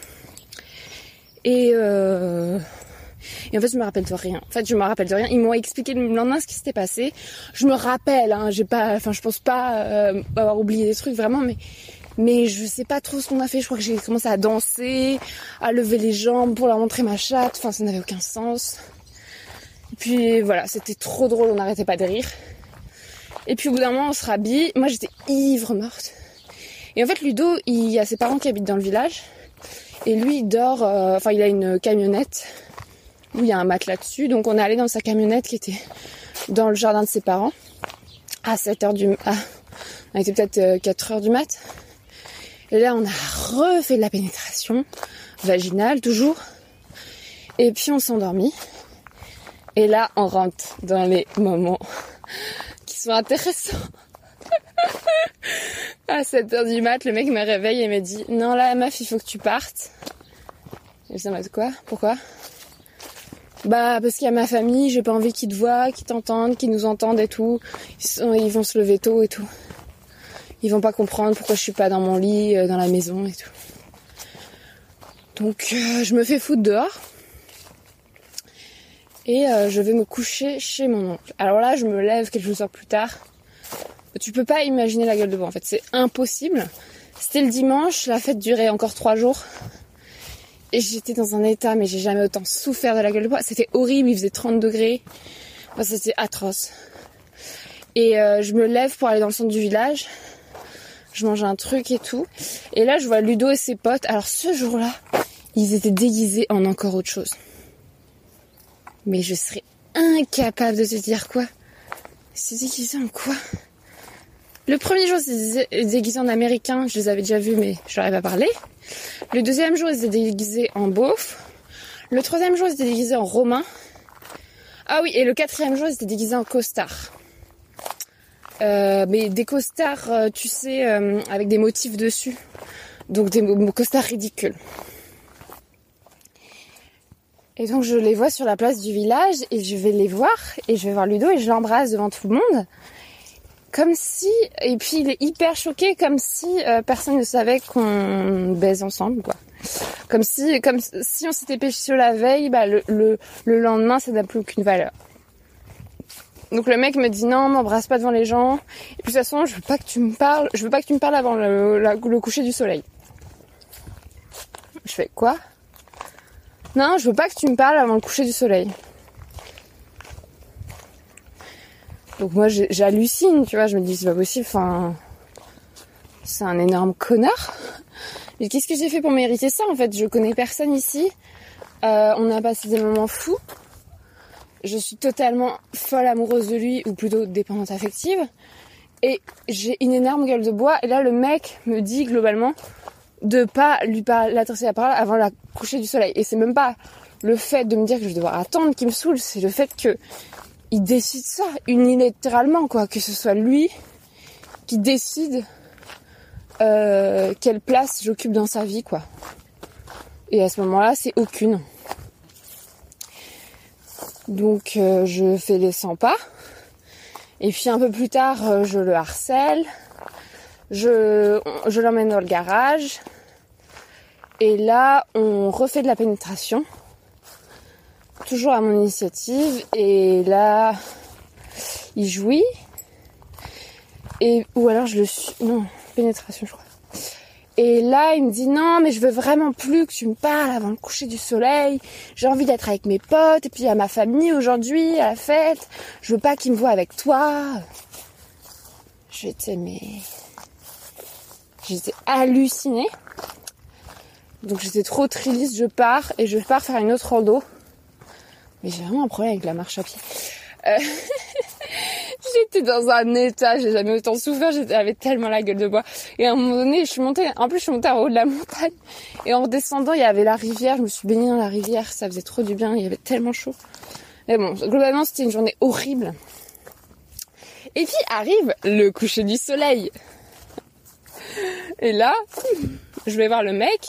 Et, euh... en fait, je me rappelle de rien. En fait, je me rappelle de rien. Ils m'ont expliqué le lendemain ce qui s'était passé. Je me rappelle, hein, j'ai pas, enfin, je pense pas euh, avoir oublié des trucs vraiment, mais je sais pas trop ce qu'on a fait. Je crois que j'ai commencé à danser, à lever les jambes pour leur montrer ma chatte. Enfin, ça n'avait aucun sens. Et puis voilà, c'était trop drôle, on n'arrêtait pas de rire. Et puis au bout d'un moment, on se rhabille. Moi, j'étais ivre morte. Et en fait, Ludo, il y a ses parents qui habitent dans le village. Et lui, il dort, euh, enfin, il a une camionnette où il y a un matelas dessus. Donc, on est allé dans sa camionnette qui était dans le jardin de ses parents à 7 heures du ah, on était peut-être 4 euh, du mat. Et là, on a refait de la pénétration vaginale, toujours. Et puis, on s'est endormi. Et là, on rentre dans les moments sont intéressants. [LAUGHS] à 7h du mat, le mec me réveille et me dit Non, là, meuf, il faut que tu partes. Et je dis quoi? Pourquoi? Bah, parce qu'il y a ma famille, j'ai pas envie qu'ils te voient, qu'ils t'entendent, qu'ils nous entendent et tout. Ils, vont se lever tôt et tout ils vont pas comprendre pourquoi je suis pas dans mon lit, euh, dans la maison et tout. Donc euh, je me fais foutre dehors et euh, je vais me coucher chez mon oncle. Alors là, je me lève quelques heures plus tard. Tu peux pas imaginer la gueule de bois en fait, c'est impossible. C'était le dimanche, la fête durait encore trois jours. Et j'étais dans un état, mais j'ai jamais autant souffert de la gueule de bois. C'était horrible, il faisait 30 degrés. c'était atroce. Et je me lève pour aller dans le centre du village je mange un truc et tout. Et là, je vois Ludo et ses potes. Alors ce jour-là, ils étaient déguisés en encore autre chose. Mais je serais incapable de te dire quoi. C'est déguisé en quoi? Le premier jour, c'était déguisé en américain. Je les avais déjà vus, mais je n'aurais pas parlé. Le deuxième jour, ils étaient déguisés en beauf. Le troisième jour, ils étaient déguisés en romain. Ah oui, et le quatrième jour, ils étaient déguisés en costard. Euh, mais des costards, euh, tu sais, euh, avec des motifs dessus. Donc des costards ridicules. Et donc je les vois sur la place du village et je vais les voir et je vais voir Ludo et je l'embrasse devant tout le monde. Comme si, et puis il est hyper choqué, comme si personne ne savait qu'on baise ensemble, quoi. Comme si, comme si on s'était péché la veille, bah le, le, le lendemain ça n'a plus aucune valeur. Donc le mec me dit non, m'embrasse pas devant les gens. Et puis de toute façon, je veux pas que tu me parles, je veux pas que tu me parles avant le, coucher du soleil. Je fais quoi? Non, je veux pas que tu me parles avant le coucher du soleil. Donc moi j'hallucine, tu vois, je me dis c'est pas possible, enfin c'est un énorme connard. Mais qu'est-ce que j'ai fait pour mériter ça en fait? Je connais personne ici. Euh, on a passé des moments fous je suis totalement folle amoureuse de lui, ou plutôt dépendante affective, et j'ai une énorme gueule de bois, et là le mec me dit globalement de pas lui l'adresser la parole avant la coucher du soleil. Et c'est même pas le fait de me dire que je vais devoir attendre qui me saoule, c'est le fait que il décide ça unilatéralement, quoi, que ce soit lui qui décide euh, quelle place j'occupe dans sa vie, quoi. Et à ce moment-là, c'est aucune. Donc euh, je fais les 100 pas. Et puis un peu plus tard, euh, je le harcèle. Je, l'emmène dans le garage. Et là, on refait de la pénétration. Toujours à mon initiative. Et là, il jouit. Et, ou alors je le suis. Non, pénétration, je crois. Et là, il me dit non, mais je veux vraiment plus que tu me parles avant le coucher du soleil. J'ai envie d'être avec mes potes et puis à ma famille aujourd'hui, à la fête. Je veux pas qu'il me voit avec toi. J'étais mais j'étais hallucinée. Donc j'étais trop triste, je pars et je pars faire une autre rando. Mais j'ai vraiment un problème avec la marche à pied. Euh, [LAUGHS] j'étais dans un état, j'ai jamais autant souffert, j'avais tellement la gueule de bois. Et à un moment donné, je suis montée, en plus je suis montée en haut de la montagne. Et en redescendant, il y avait la rivière, je me suis baignée dans la rivière, ça faisait trop du bien, il y avait tellement chaud. Mais bon, globalement, c'était une journée horrible. Et puis arrive le coucher du soleil. [LAUGHS] Et là, je vais voir le mec.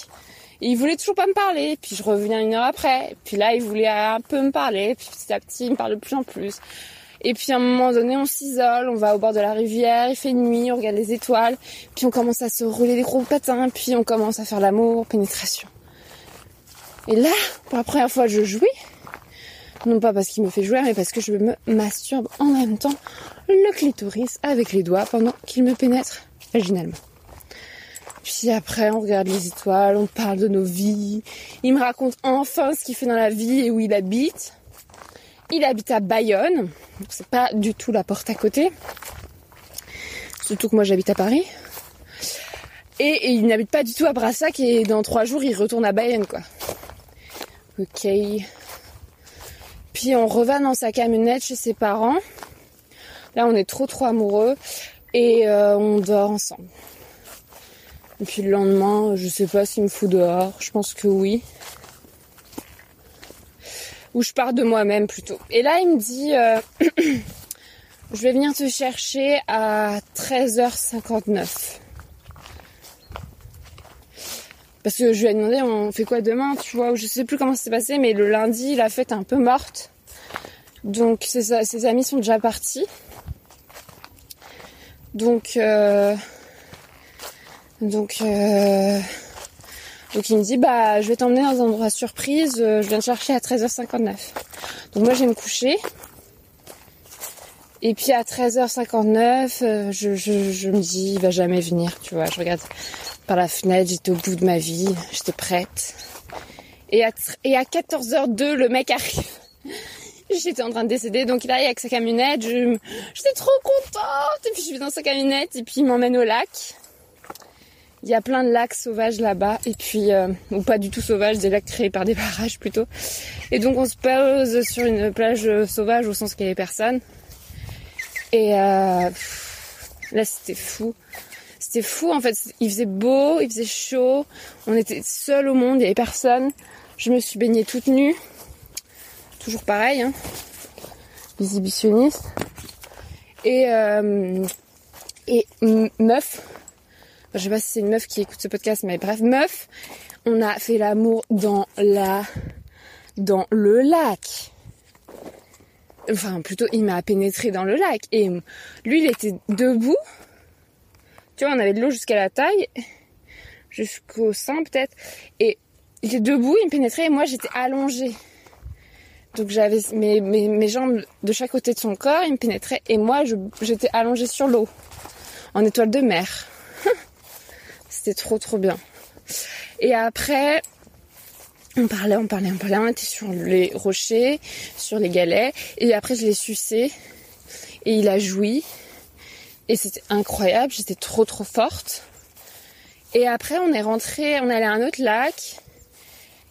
il voulait toujours pas me parler. Puis je reviens une heure après. Puis là, il voulait un peu me parler. Puis petit à petit, il me parle de plus en plus. Et puis à un moment donné, on s'isole, on va au bord de la rivière, il fait nuit, on regarde les étoiles, puis on commence à se rouler des gros patins, puis on commence à faire l'amour, pénétration. Et là, pour la première fois, je jouis. Non pas parce qu'il me fait jouer, mais parce que je me masturbe en même temps le clitoris avec les doigts pendant qu'il me pénètre vaginalement. Puis après, on regarde les étoiles, on parle de nos vies. Il me raconte enfin ce qu'il fait dans la vie et où il habite. Il habite à Bayonne, c'est pas du tout la porte à côté. Surtout que moi j'habite à Paris. Et, il n'habite pas du tout à Brassac et dans trois jours il retourne à Bayonne quoi. Ok. Puis on revient dans sa camionnette chez ses parents. Là on est trop trop amoureux et euh, on dort ensemble. Et puis le lendemain, je sais pas s'il me fout dehors, je pense que oui. Ou je pars de moi-même plutôt. Et là, il me dit, euh, [CLEARS THROAT] je vais venir te chercher à 13h59. Parce que je lui ai demandé, on fait quoi demain, tu vois, je sais plus comment ça s'est passé, mais le lundi, la fête est un peu morte. Donc ses, ses amis sont déjà partis. Donc, euh, donc, euh, donc il me dit bah je vais t'emmener dans un endroit surprise, euh, je viens te chercher à 13h59. Donc moi je vais me coucher. Et puis à 13h59, euh, je, je, je me dis il va jamais venir, tu vois. Je regarde par la fenêtre, j'étais au bout de ma vie, j'étais prête. Et à, et à 14h02, le mec arrive. [LAUGHS] J'étais en train de décéder, donc il arrive avec sa camionnette, j'étais trop contente, et puis je vais dans sa camionnette, et puis il m'emmène au lac. Il y a plein de lacs sauvages là-bas, et puis, euh, ou pas du tout sauvages, des lacs créés par des [LAUGHS] barrages plutôt. Et donc on se pose sur une plage sauvage au sens qu'il y avait personne. Et euh, là c'était fou. C'était fou en fait. Il faisait beau, il faisait chaud. On était seuls au monde, il n'y avait personne. Je me suis baignée toute nue. Toujours pareil, hein. Et, euh, et meuf, je sais pas si c'est une meuf qui écoute ce podcast, mais bref, meuf, on a fait l'amour dans la, dans le lac. Enfin, plutôt, il m'a pénétré dans le lac. Et lui, il était debout. Tu vois, on avait de l'eau jusqu'à la taille. Jusqu'au sein, peut-être. Et il était debout, il me pénétrait et moi, j'étais allongée. Donc j'avais mes, mes, mes, jambes de chaque côté de son corps, il me pénétrait et moi j'étais allongée sur l'eau, en étoile de mer. C'était trop trop bien. Et après, on parlait, on parlait, on parlait, on était sur les rochers, sur les galets, et après je l'ai sucé, et il a joui, et c'était incroyable, j'étais trop trop forte. Et après on est rentré, on allé à un autre lac,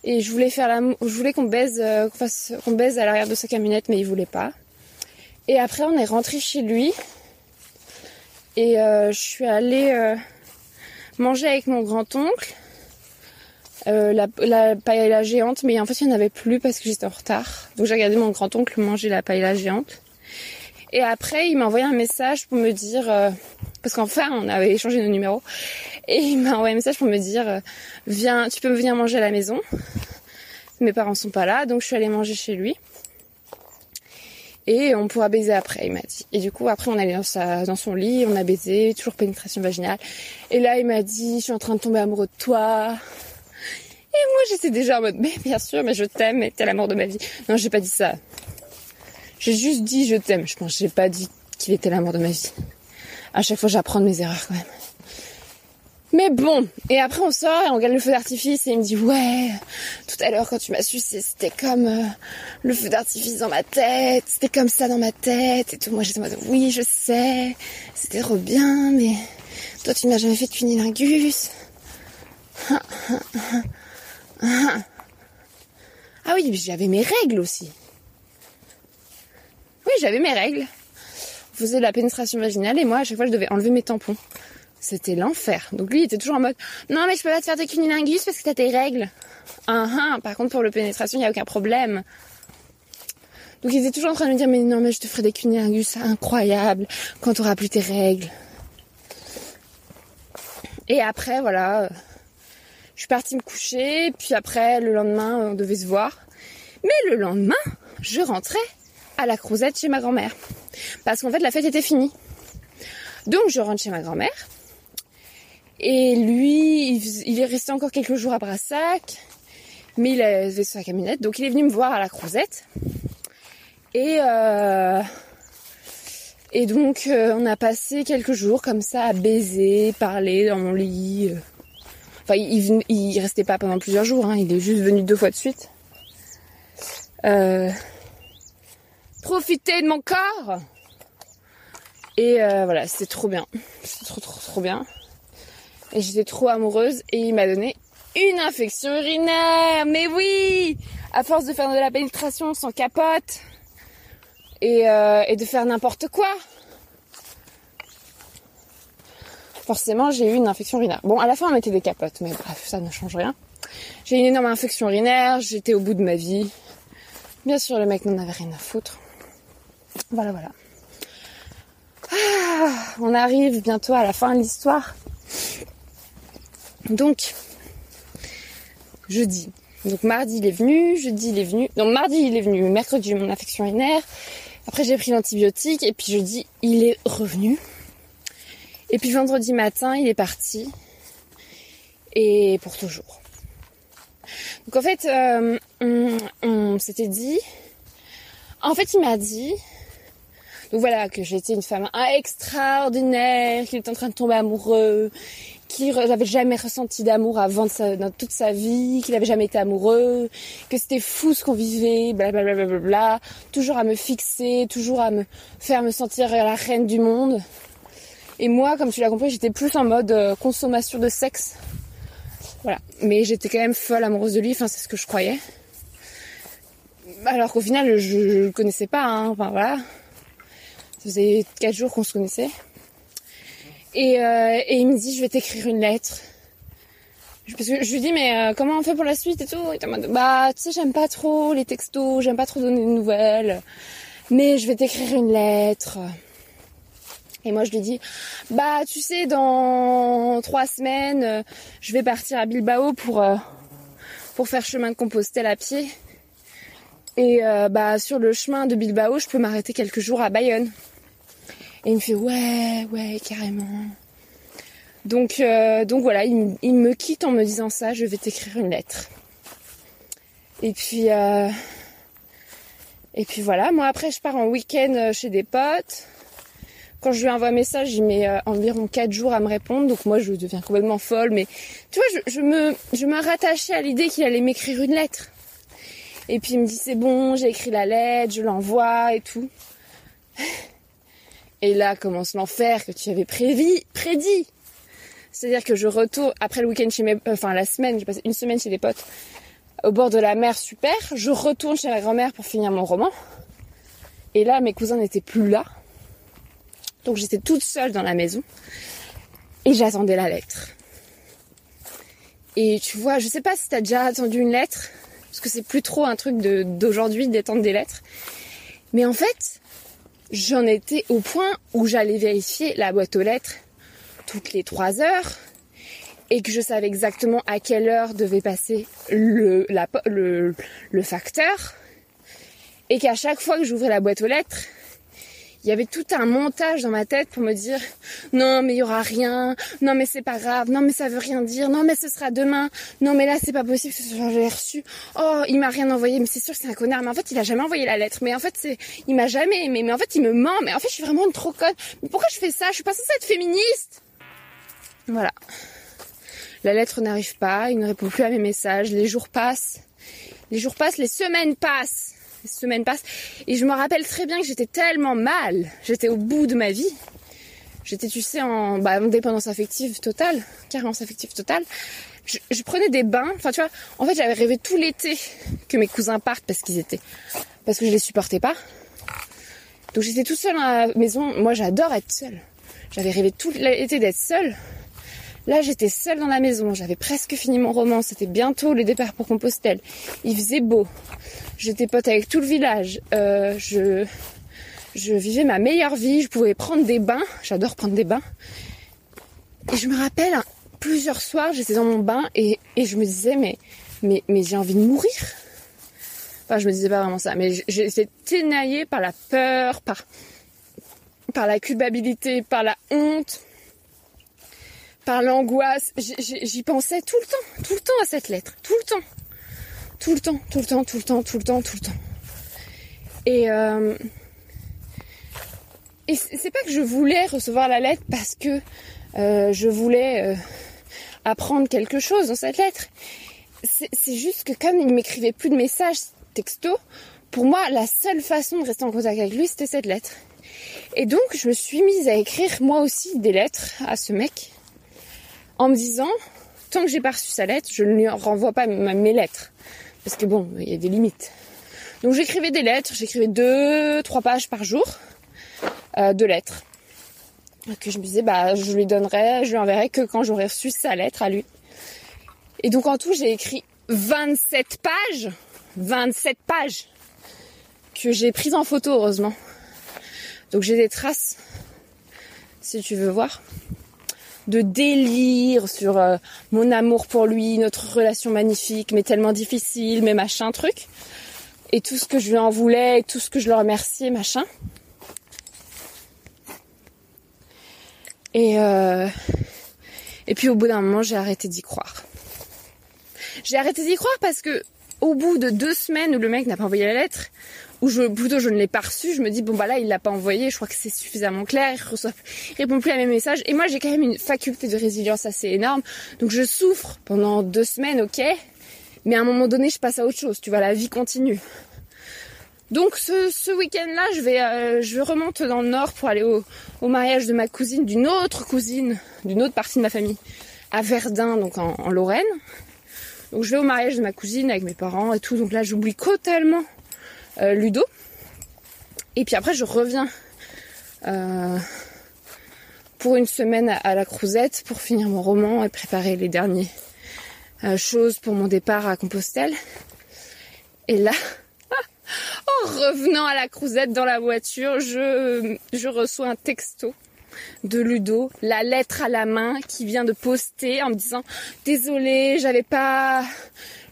et je voulais faire la, je voulais qu'on baise, euh, qu'on baise à l'arrière de sa camionnette, mais il voulait pas. Et après on est rentré chez lui, et euh, je suis allée euh, manger avec mon grand-oncle. Euh, la, la paella géante, mais en fait il n'y en avait plus parce que j'étais en retard. Donc j'ai regardé mon grand-oncle manger la paella géante. Et après il m'a envoyé un message pour me dire, euh, parce qu'enfin on avait échangé nos numéros, et il m'a envoyé un message pour me dire, euh, viens, tu peux venir manger à la maison. Mes parents sont pas là, donc je suis allée manger chez lui et on pourra baiser après, il m'a dit. Et du coup, après, on allait dans, sa, dans son lit, on a baisé, toujours pénétration vaginale. Et là, il m'a dit, je suis en train de tomber amoureux de toi. Et moi, j'étais déjà en mode, mais bien sûr, mais je t'aime, mais t'es l'amour de ma vie. Non, j'ai pas dit ça. J'ai juste dit, je t'aime. Je pense, j'ai pas dit qu'il était l'amour de ma vie. À chaque fois, j'apprends de mes erreurs quand même. Mais bon, et après on sort et on regarde le feu d'artifice et il me dit ouais, tout à l'heure quand tu m'as sucé c'était comme euh, le feu d'artifice dans ma tête, c'était comme ça dans ma tête et tout. Moi j'étais en mode oui je sais, c'était trop bien mais toi tu m'as jamais fait de cunilingus. Ah oui, j'avais mes règles aussi. Oui, j'avais mes règles. On faisait de la pénétration vaginale et moi à chaque fois je devais enlever mes tampons. C'était l'enfer. Donc lui, il était toujours en mode Non, mais je peux pas te faire des cunilingus parce que t'as tes règles. Ah, ah, par contre, pour le pénétration, il n'y a aucun problème. Donc il était toujours en train de me dire Mais non, mais je te ferai des cunilingus incroyables quand tu auras plus tes règles. Et après, voilà. Je suis partie me coucher. Puis après, le lendemain, on devait se voir. Mais le lendemain, je rentrais à la Crouzette chez ma grand-mère. Parce qu'en fait, la fête était finie. Donc je rentre chez ma grand-mère. Et lui, il est resté encore quelques jours à Brassac, mais il avait sa camionnette, donc il est venu me voir à la Crouzette. Et euh, et donc euh, on a passé quelques jours comme ça à baiser, parler dans mon lit. Enfin, il, il, restait pas pendant plusieurs jours, hein, il est juste venu deux fois de suite. Euh, profiter de mon corps. Et voilà, c'était trop bien. C'était trop trop trop bien. Et j'étais trop amoureuse et il m'a donné une infection urinaire. Mais oui À force de faire de la pénétration sans capote et, euh, et de faire n'importe quoi. Forcément, j'ai eu une infection urinaire. Bon, à la fin, on mettait des capotes, mais bref, ça ne change rien. J'ai eu une énorme infection urinaire, j'étais au bout de ma vie. Bien sûr, le mec n'en avait rien à foutre. Voilà, voilà. Ah, on arrive bientôt à la fin de l'histoire. Donc, jeudi. Donc mardi il est venu, jeudi il est venu. Donc mardi il est venu, mercredi mon infection urinaire. Après j'ai pris l'antibiotique et puis jeudi il est revenu. Et puis vendredi matin il est parti. Et pour toujours. Donc en fait euh, on, s'était dit. En fait il m'a dit. Donc voilà, que j'étais une femme extraordinaire, qu'il était en train de tomber amoureux, qu'il n'avait jamais ressenti d'amour avant dans toute sa vie, qu'il n'avait jamais été amoureux, que c'était fou ce qu'on vivait, blablabla, bla, bla, bla, toujours à me fixer, toujours à me faire me sentir la reine du monde. Et moi, comme tu l'as compris, j'étais plus en mode euh, consommation de sexe. Voilà. Mais j'étais quand même folle amoureuse de lui, enfin c'est ce que je croyais. Alors qu'au final, je, ne le connaissais pas, hein. enfin voilà. Ça faisait 4 jours qu'on se connaissait. Et, euh, et il me dit, je vais t'écrire une lettre. Parce que je lui dis, mais euh, comment on fait pour la suite et tout? Il m'a dit, bah, tu sais, j'aime pas trop les textos, j'aime pas trop donner de nouvelles. Mais je vais t'écrire une lettre. Et moi, je lui dis, bah, tu sais, dans trois semaines, euh, je vais partir à Bilbao pour, pour faire chemin de Compostelle à pied. Et bah, sur le chemin de Bilbao, je peux m'arrêter quelques jours à Bayonne. Et il me fait ouais, ouais, carrément. Donc, euh, donc voilà, il, me quitte en me disant ça, je vais t'écrire une lettre. Et puis, euh, et puis voilà, moi après je pars en week-end euh, chez des potes. Quand je lui envoie un message, il met environ 4 jours à me répondre, donc moi je deviens complètement folle. Mais tu vois, je, me, je me rattachais à l'idée qu'il allait m'écrire une lettre. Et puis il me dit c'est bon, j'ai écrit la lettre, je l'envoie et tout. Et là commence l'enfer que tu avais prévu, prédit. C'est-à-dire que je retourne après le week-end chez mes, enfin la semaine, j'ai passé une semaine chez des potes au bord de la mer, super. Je retourne chez ma grand-mère pour finir mon roman. Et là, mes cousins n'étaient plus là. Donc j'étais toute seule dans la maison. Et j'attendais la lettre. Et tu vois, je sais pas si t'as déjà attendu une lettre, parce que c'est plus trop un truc d'aujourd'hui d'étendre des lettres. Mais en fait, j'en étais au point où j'allais vérifier la boîte aux lettres toutes les trois heures et que je savais exactement à quelle heure devait passer le, le, le facteur et qu'à chaque fois que j'ouvrais la boîte aux lettres, il y avait tout un montage dans ma tête pour me dire non mais il y aura rien, non mais c'est pas grave, non mais ça veut rien dire, non mais ce sera demain, non mais là c'est pas possible. J'ai reçu. Oh il m'a rien envoyé, mais c'est sûr c'est un connard, mais en fait il a jamais envoyé la lettre, mais en fait c'est il m'a jamais aimé, mais en fait il me ment, mais en fait je suis vraiment une trop conne. Mais pourquoi je fais ça? Je suis pas censée être féministe. Voilà. La lettre n'arrive pas, il ne répond plus à mes messages, les jours passent, les jours passent, les semaines passent, les semaines passent, et je me rappelle très bien que j'étais tellement mal, j'étais au bout de ma vie, j'étais tu sais en, bah, en dépendance affective totale, carence affective totale. Je, je, prenais des bains, enfin tu vois, en fait j'avais rêvé tout l'été que mes cousins partent parce qu'ils étaient, parce que je les supportais pas. Donc j'étais toute seule dans la maison. Moi j'adore être seule. J'avais rêvé tout l'été d'être seule. Là, j'étais seule dans la maison. J'avais presque fini mon roman. C'était bientôt le départ pour Compostelle. Il faisait beau. J'étais pote avec tout le village. Euh, je, je vivais ma meilleure vie. Je pouvais prendre des bains. J'adore prendre des bains. Et je me rappelle, hein, plusieurs soirs, j'étais dans mon bain et, et je me disais, mais, mais, mais j'ai envie de mourir. Enfin, je me disais pas vraiment ça, mais j'étais ténaillée par la peur, par, par la culpabilité, par la honte par l'angoisse. J'y pensais tout le temps, tout le temps à cette lettre, tout le temps. Tout le temps, tout le temps, tout le temps, tout le temps, tout le temps. Et, euh, et c'est pas que je voulais recevoir la lettre parce que euh, je voulais euh, apprendre quelque chose dans cette lettre. C'est juste que comme il m'écrivait plus de messages texto, pour moi, la seule façon de rester en contact avec lui, c'était cette lettre. Et donc, je me suis mise à écrire moi aussi des lettres à ce mec en me disant, tant que j'ai pas reçu sa lettre, je ne lui renvoie pas mes lettres. Parce que bon, il y a des limites. Donc j'écrivais des lettres, j'écrivais deux, trois pages par jour euh, de lettres. Que je me disais, bah, je lui donnerai, je lui enverrai que quand j'aurai reçu sa lettre à lui. Et donc en tout, j'ai écrit 27 pages. 27 pages. Que j'ai prises en photo, heureusement. Donc j'ai des traces. Si tu veux voir de délire sur euh, mon amour pour lui, notre relation magnifique, mais tellement difficile, mais machin truc. Et tout ce que je lui en voulais, tout ce que je le remerciais, machin. Et, euh, et puis au bout d'un moment, j'ai arrêté d'y croire. J'ai arrêté d'y croire parce que au bout de deux semaines où le mec n'a pas envoyé la lettre, ou je, plutôt je ne l'ai pas reçu, je me dis bon bah là il l'a pas envoyé, je crois que c'est suffisamment clair, [LAUGHS] il, reçoit, répond plus à mes messages et moi j'ai quand même une faculté de résilience assez énorme, donc je souffre pendant deux semaines, ok, mais à un moment donné je passe à autre chose, tu vois la vie continue. Donc ce, week-end-là, je vais, euh, remonte dans le nord pour aller au, mariage de ma cousine, d'une autre cousine, d'une autre partie de ma famille, à Verdun, donc en Lorraine. Donc je vais au mariage de ma cousine avec mes parents et tout. Donc là j'oublie totalement euh, Ludo. Et puis après, je reviens euh, pour une semaine à, la Crouzette pour finir mon roman et préparer les dernières euh, choses pour mon départ à Compostelle. Et là, [LAUGHS] en revenant à la Crouzette dans la voiture, je, je reçois un texto de Ludo, la lettre à la main qui vient de poster en me disant désolé, j'avais pas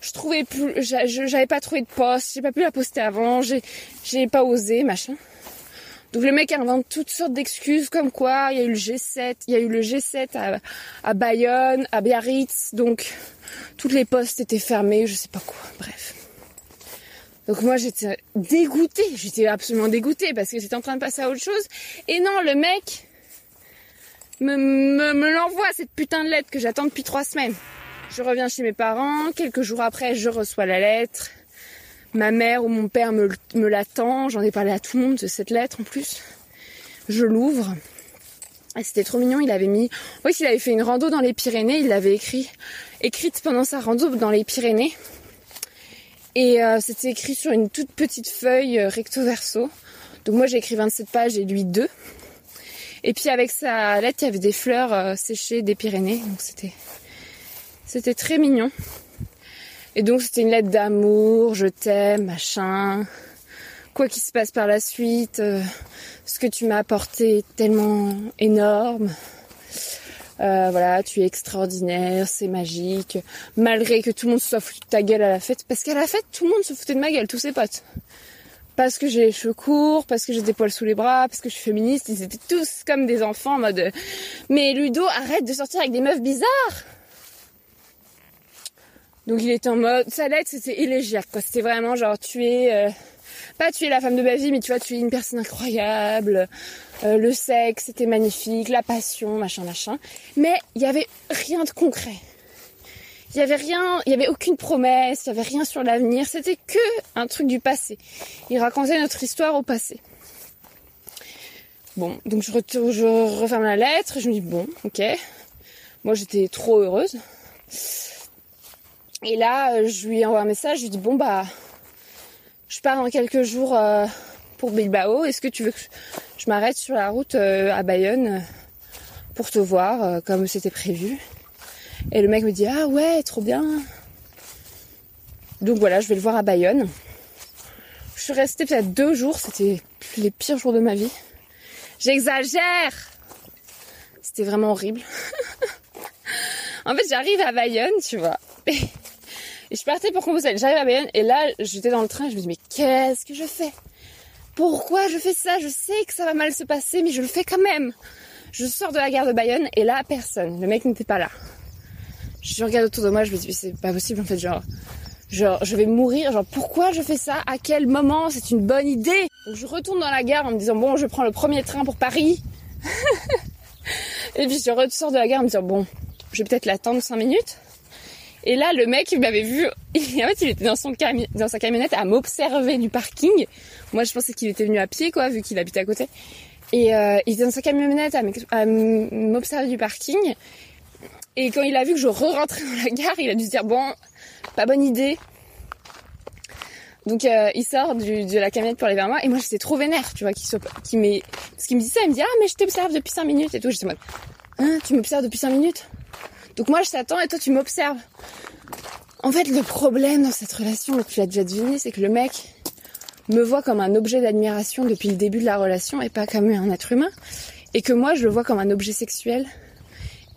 je trouvais plus, j'avais pas trouvé de poste, j'ai pas pu la poster avant, j'ai, j'ai pas osé, machin. Donc le mec invente toutes sortes d'excuses comme quoi il y a eu le G7, il y a eu le G7 à, Bayonne, à Biarritz, donc toutes les postes étaient fermées, je sais pas quoi, bref. Donc moi j'étais dégoûtée, j'étais absolument dégoûtée parce que j'étais en train de passer à autre chose. Et non, le mec me, me, me l'envoie cette putain de lettre que j'attends depuis trois semaines. Je reviens chez mes parents, quelques jours après, je reçois la lettre. Ma mère ou mon père me, l'attend, j'en ai parlé à tout le monde de cette lettre en plus. Je l'ouvre. C'était trop mignon, il avait mis... Oui, il avait fait une rando dans les Pyrénées, il l'avait écrit, écrite pendant sa rando dans les Pyrénées. Et euh, c'était écrit sur une toute petite feuille euh, recto verso. Donc moi j'ai écrit 27 pages et lui 2. Et puis avec sa lettre, il y avait des fleurs euh, séchées des Pyrénées. Donc c'était c'était très mignon. Et donc c'était une lettre d'amour, je t'aime, machin. Quoi qu'il se passe par la suite, euh, ce que tu m'as apporté est tellement énorme. Euh, voilà, tu es extraordinaire, c'est magique. Malgré que tout le monde se soit foutu de ta gueule à la fête. Parce qu'à la fête, tout le monde se foutait de ma gueule, tous ses potes. Parce que j'ai les cheveux courts, parce que j'ai des poils sous les bras, parce que je suis féministe, ils étaient tous comme des enfants en mode Mais Ludo, arrête de sortir avec des meufs bizarres donc il était en mode, sa lettre c'était élégiaque. C'était vraiment genre tu euh, pas tu la femme de ma vie, mais tu vois tu une personne incroyable. Euh, le sexe c'était magnifique, la passion, machin machin. Mais il y avait rien de concret. Il y avait rien, il y avait aucune promesse, il y avait rien sur l'avenir. C'était que un truc du passé. Il racontait notre histoire au passé. Bon, donc je, je referme la lettre, je me dis bon, ok. Moi j'étais trop heureuse. Et là, je lui envoie un message, je lui dis bon bah, je pars dans quelques jours euh, pour Bilbao. Est-ce que tu veux que je m'arrête sur la route euh, à Bayonne euh, pour te voir comme c'était prévu? Et le mec me dit ah ouais, trop bien. Donc voilà, je vais le voir à Bayonne. Je suis restée peut-être deux jours, c'était les pires jours de ma vie. J'exagère C'était vraiment horrible. [LAUGHS] en fait, j'arrive à Bayonne, tu vois. Et, je partais pour Compostelle. J'arrive à Bayonne et là, j'étais dans le train et je me dis mais qu'est-ce que je fais? Pourquoi je fais ça? Je sais que ça va mal se passer, mais je le fais quand même. Je sors de la gare de Bayonne et là, personne. Le mec n'était pas là. Je regarde autour de moi, je me dis mais c'est pas possible en fait, genre je vais mourir, genre pourquoi je fais ça? À quel moment? C'est une bonne idée. Donc je retourne dans la gare en me disant bon, je prends le premier train pour Paris. [LAUGHS] et puis je ressors de la gare en me disant bon, je vais peut-être l'attendre 5 minutes. Et là, le mec, il m'avait vu. [LAUGHS] en fait, il était dans, son sa camionnette à m'observer du parking. Moi, je pensais qu'il était venu à pied, quoi, vu qu'il habitait à côté. Et euh, il était dans sa camionnette à m'observer du parking. Et quand il a vu que je re-rentrais dans la gare, il a dû se dire bon, pas bonne idée. Donc euh, il sort de la camionnette pour aller vers moi et moi j'étais trop vénère, tu vois, qui parce qu'il me dit ça, il me dit ah mais je t'observe depuis 5 minutes et tout, j'étais en mode hein, tu m'observes depuis 5 minutes? Donc moi je t'attends et toi tu m'observes. En fait le problème dans cette relation, tu l'as déjà deviné, c'est que le mec me voit comme un objet d'admiration depuis le début de la relation et pas comme un être humain, et que moi je le vois comme un objet sexuel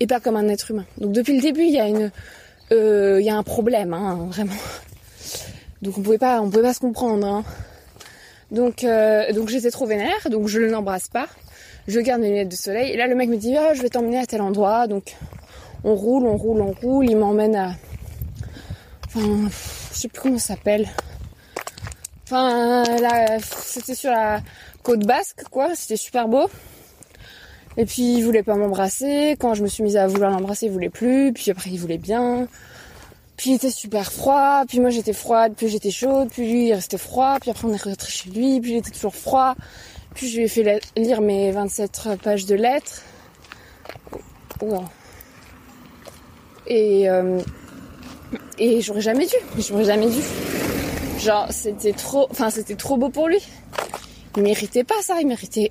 et pas comme un être humain. Donc depuis le début il y a une euh, y a un problème, hein, vraiment. Donc on pouvait pas, on pouvait pas se comprendre. Hein. Donc, euh, donc j'étais trop vénère, donc je ne l'embrasse pas. Je garde mes lunettes de soleil. Et là, le mec me dit, ah, je vais t'emmener à tel endroit. Donc, on roule, on roule, on roule. Il m'emmène à, enfin, je sais plus comment ça s'appelle. Enfin, là, c'était sur la côte basque, quoi. C'était super beau. Et puis il voulait pas m'embrasser. Quand je me suis mise à vouloir l'embrasser, il voulait plus. Puis après il voulait bien. Puis il était super froid. Puis moi j'étais froide. Puis j'étais chaude. Puis lui il restait froid. Puis après on est rentré chez lui. Puis il était toujours froid. Puis je lui ai fait lire mes 27 pages de lettres. Et euh, et j'aurais jamais dû. J'aurais jamais dû. Genre c'était trop. Enfin c'était trop beau pour lui. Il méritait pas ça. Il méritait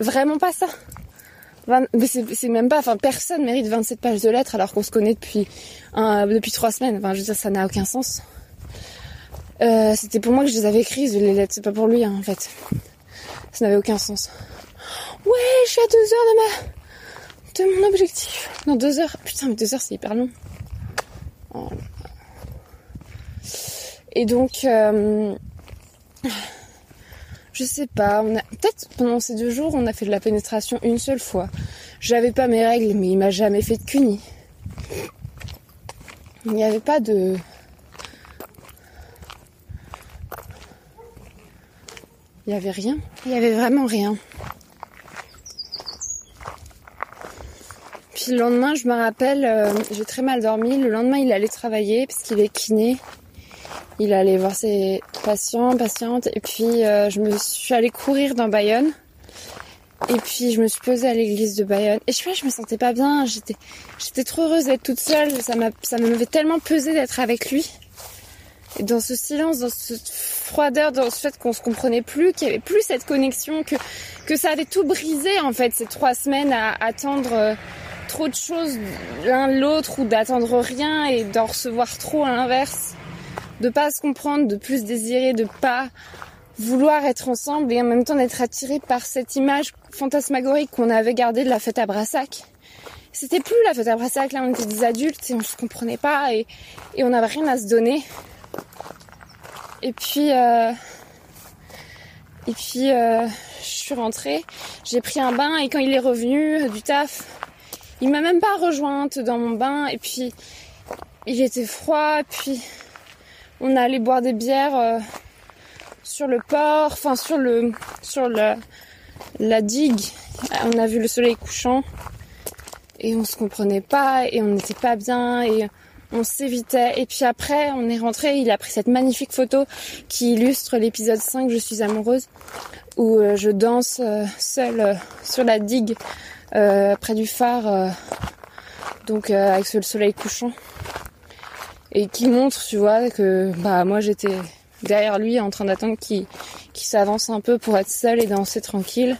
vraiment pas ça c'est même pas, enfin personne mérite 27 pages de lettres alors qu'on se connaît depuis trois semaines. Enfin, je veux dire, ça n'a aucun sens. Euh, c'était pour moi que je les avais écrites les lettres, c'est pas pour lui hein, en fait. Ça n'avait aucun sens. Ouais, je suis à deux heures de ma mon objectif. Non, deux heures. Putain, mais deux heures c'est hyper long. Et donc. Euh, je sais pas, on a peut-être pendant ces deux jours, on a fait de la pénétration une seule fois. J'avais pas mes règles, mais il m'a jamais fait de cuni. Il n'y avait pas de Il y avait rien. Il y avait vraiment rien. Puis le lendemain, je me rappelle, euh, j'ai très mal dormi. Le lendemain, il allait travailler parce qu'il est kiné il allait voir ses patients, patientes, et puis euh, je me suis allée courir dans Bayonne. Et puis je me suis posée à l'église de Bayonne. Et je sais pas, je me sentais pas bien. J'étais, j'étais trop heureuse d'être toute seule. Ça m'a, ça m'avait tellement pesé d'être avec lui. Et dans ce silence, dans cette froideur, dans ce fait qu'on se comprenait plus, qu'il y avait plus cette connexion, que que ça avait tout brisé en fait ces trois semaines à attendre euh, trop de choses l'un l'autre ou d'attendre rien et d'en recevoir trop à l'inverse de pas se comprendre, de plus désirer, de pas vouloir être ensemble et en même temps d'être attiré par cette image fantasmagorique qu'on avait gardée de la fête à Brassac. C'était plus la fête à Brassac, là on était des adultes et on se comprenait pas et, on n'avait rien à se donner. Et puis, euh, et puis euh, je suis rentrée, j'ai pris un bain et quand il est revenu du taf, il m'a même pas rejointe dans mon bain et puis il était froid, puis on allait boire des bières euh, sur le port, enfin sur le sur la, digue. On a vu le soleil couchant et on se comprenait pas et on n'était pas bien et on s'évitait. Et puis après, on est rentré, il a pris cette magnifique photo qui illustre l'épisode 5, Je suis amoureuse, où euh, je danse euh, seule sur la digue près du phare, donc avec le soleil couchant. Et qui montre, tu vois, que bah moi j'étais derrière lui en train d'attendre qu'il s'avance un peu pour être seul et danser tranquille.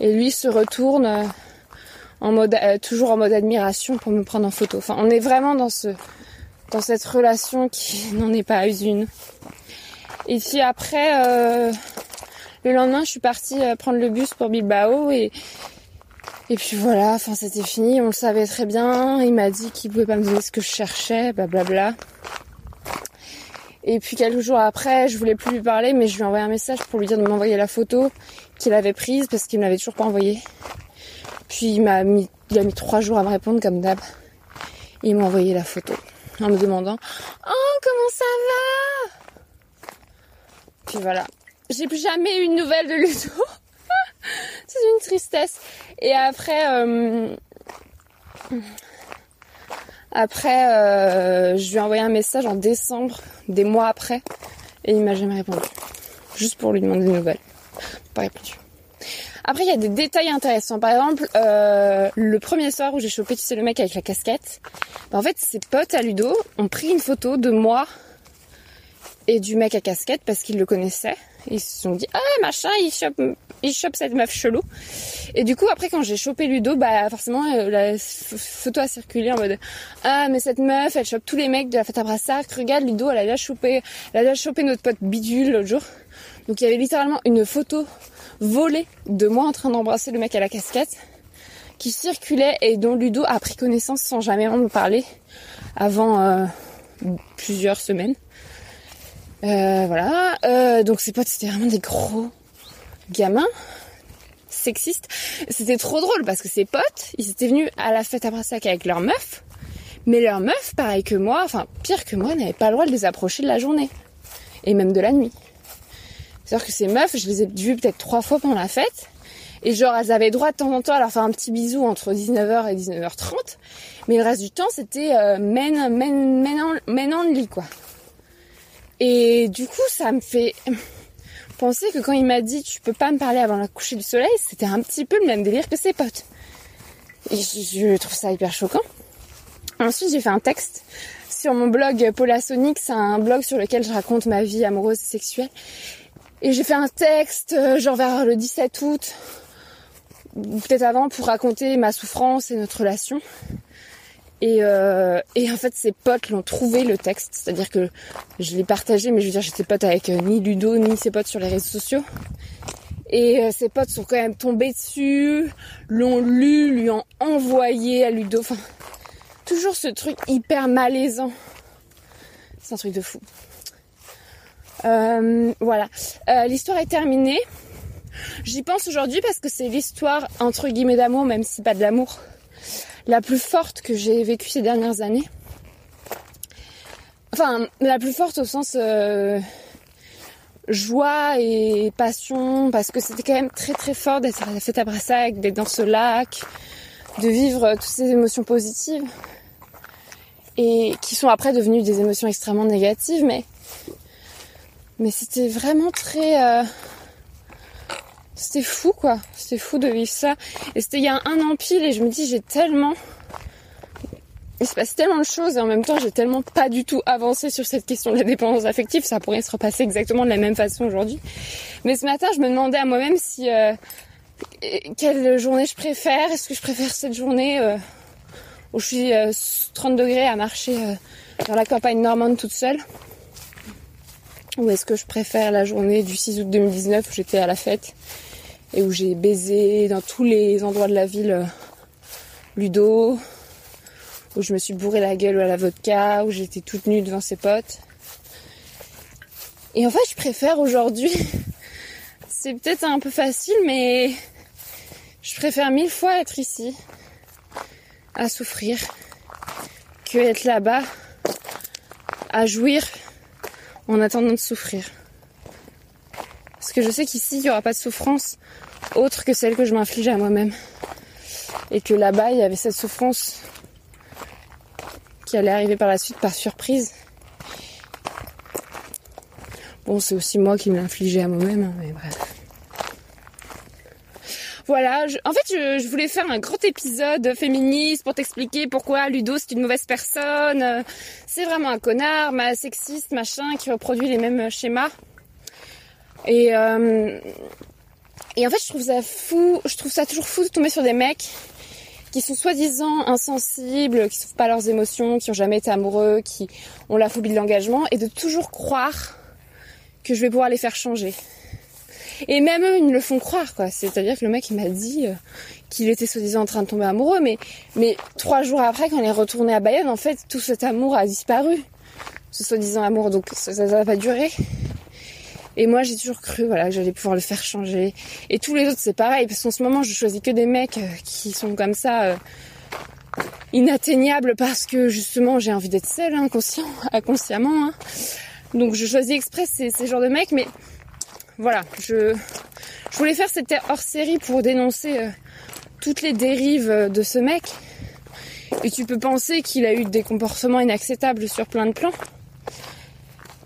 Et lui se retourne en mode toujours en mode admiration pour me prendre en photo. Enfin, on est vraiment dans ce dans cette relation qui [LAUGHS] n'en est pas une. Et puis après, euh, le lendemain, je suis partie euh, prendre le bus pour Bilbao et et puis voilà, enfin c'était fini, on le savait très bien. Il m'a dit qu'il pouvait pas me donner ce que je cherchais, blablabla. Et puis quelques jours après, je voulais plus lui parler, mais je lui ai envoyé un message pour lui dire de m'envoyer la photo qu'il avait prise parce qu'il me l'avait toujours pas envoyée. Puis il m'a mis, il a mis trois jours à me répondre comme d'hab. Il m'a envoyé la photo en me demandant Oh comment ça va? Puis voilà. J'ai plus jamais eu une nouvelle de Ludo. [LAUGHS] C'est une tristesse. Et après, euh, après, euh, je lui ai envoyé un message en décembre, des mois après, et il m'a jamais répondu. Juste pour lui demander des nouvelles. Pas répondu. Après, il y a des détails intéressants. Par exemple, euh, le premier soir où j'ai chopé, tu sais, le mec avec la casquette. Bah, en fait, ses potes à Ludo ont pris une photo de moi et du mec à casquette parce qu'ils le connaissaient. Ils se sont dit, ah, machin, il chope, il chope cette meuf chelou. Et du coup, après, quand j'ai chopé Ludo, bah, forcément, euh, la photo a circulé en mode, ah, mais cette meuf, elle chope tous les mecs de la fête à brassard. Regarde, Ludo, elle a déjà chopé, elle a déjà chopé notre pote Bidule l'autre jour. Donc, il y avait littéralement une photo volée de moi en train d'embrasser le mec à la casquette qui circulait et dont Ludo a pris connaissance sans jamais en me parler avant euh, plusieurs semaines. Euh, voilà. Euh, donc ses potes c'était vraiment des gros gamins sexistes. C'était trop drôle parce que ses potes, ils étaient venus à la fête à Brassac avec leur meuf, mais leur meuf, pareil que moi, enfin pire que moi, n'avait pas le droit de les approcher de la journée et même de la nuit. C'est-à-dire que ces meufs, je les ai vues peut-être trois fois pendant la fête. Et genre, elles avaient droit de temps en temps à leur faire un petit bisou entre 19h et 19h30. Mais le reste du temps, c'était euh, men, men, men, men only, quoi. Et du coup, ça me fait penser que quand il m'a dit tu peux pas me parler avant le coucher du soleil, c'était un petit peu le même délire que ses potes. Et je, trouve ça hyper choquant. Ensuite, j'ai fait un texte sur mon blog Paula Sonic. C'est un blog sur lequel je raconte ma vie amoureuse et sexuelle. Et j'ai fait un texte, euh, genre vers le 17 août, ou peut-être avant, pour raconter ma souffrance et notre relation. Et, euh, et en fait, ses potes l'ont trouvé le texte, c'est-à-dire que je l'ai partagé, mais je veux dire, j'étais pote avec euh, ni Ludo ni ses potes sur les réseaux sociaux. Et ses potes sont quand même tombés dessus, l'ont lu, lui ont envoyé à Ludo. Enfin, toujours ce truc hyper malaisant. C'est un truc de fou. Euh, voilà. Euh, l'histoire est terminée. J'y pense aujourd'hui parce que c'est l'histoire entre guillemets d'amour, même si pas de l'amour, la plus forte que j'ai vécue ces dernières années. Enfin, la plus forte au sens euh, joie et passion, parce que c'était quand même très très fort d'être à la fête à Brassac, d'être dans ce lac, de vivre toutes ces émotions positives et qui sont après devenues des émotions extrêmement négatives, mais mais c'était vraiment très... Euh, c'était fou quoi. C'était fou de vivre ça. Et c'était il y a un an pile et je me dis j'ai tellement... Il se passe tellement de choses et en même temps j'ai tellement pas du tout avancé sur cette question de la dépendance affective. Ça pourrait se repasser exactement de la même façon aujourd'hui. Mais ce matin je me demandais à moi-même si... Euh, quelle journée je préfère. Est-ce que je préfère cette journée euh, où je suis 30 degrés à marcher dans la campagne normande toute seule? Ou est-ce que je préfère la journée du 6 août 2019 où j'étais à la fête? Et où j'ai baisé dans tous les endroits de la ville euh, Ludo, où je me suis bourré la gueule à la vodka, où j'étais toute nue devant ses potes. Et en fait, je préfère aujourd'hui, [LAUGHS] c'est peut-être un peu facile, mais je préfère mille fois être ici, à souffrir, que être là-bas, à jouir en attendant de souffrir. Parce que je sais qu'ici, il n'y aura pas de souffrance autre que celle que je m'inflige à moi-même. Et que là-bas, il y avait cette souffrance qui allait arriver par la suite par surprise. Bon, c'est aussi moi qui me l'infligeais à moi-même, hein, mais bref. Voilà, en fait, je, voulais faire un grand épisode féministe pour t'expliquer pourquoi Ludo c'est une mauvaise personne. C'est vraiment un connard, ma sexiste, machin, qui reproduit les mêmes schémas. Et euh, et en fait, je trouve ça fou, je trouve ça toujours fou de tomber sur des mecs qui sont soi-disant insensibles, qui souffrent pas leurs émotions, qui ont jamais été amoureux, qui ont la phobie de l'engagement, et de toujours croire que je vais pouvoir les faire changer. Et même eux, ils me le font croire, quoi. C'est-à-dire que le mec, il m'a dit euh, qu'il était soi-disant en train de tomber amoureux, mais, mais trois jours après, quand il est retourné à Bayonne, en fait, tout cet amour a disparu. Ce soi-disant amour, donc ça n'a pas duré. Et moi, j'ai toujours cru, voilà, que j'allais pouvoir le faire changer. Et tous les autres, c'est pareil, parce qu'en ce moment, je choisis que des mecs euh, qui sont comme ça, euh, inatteignables, parce que justement, j'ai envie d'être seule, inconscient, [LAUGHS] inconsciemment. Hein. Donc, je choisis exprès ces, genres de mecs, mais voilà, je, voulais faire cette hors-série pour dénoncer euh, toutes les dérives de ce mec. Et tu peux penser qu'il a eu des comportements inacceptables sur plein de plans.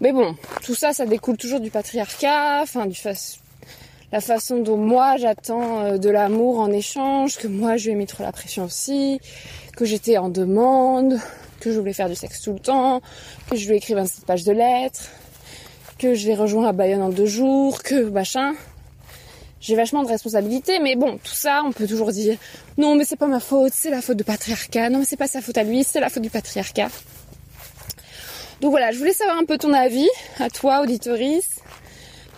Mais bon, tout ça, ça découle toujours du patriarcat, enfin du la façon dont moi j'attends euh, de l'amour en échange, que moi je mis trop la pression aussi, que j'étais en demande, que je voulais faire du sexe tout le temps, que je lui écrire 27 pages de lettres, que je l'ai rejoint à Bayonne en deux jours, que machin. J'ai vachement de responsabilités, mais bon, tout ça, on peut toujours dire non, mais c'est pas ma faute, c'est la faute du patriarcat, non, mais c'est pas sa faute à lui, c'est la faute du patriarcat. Donc voilà, je voulais savoir un peu ton avis, à toi, auditoris.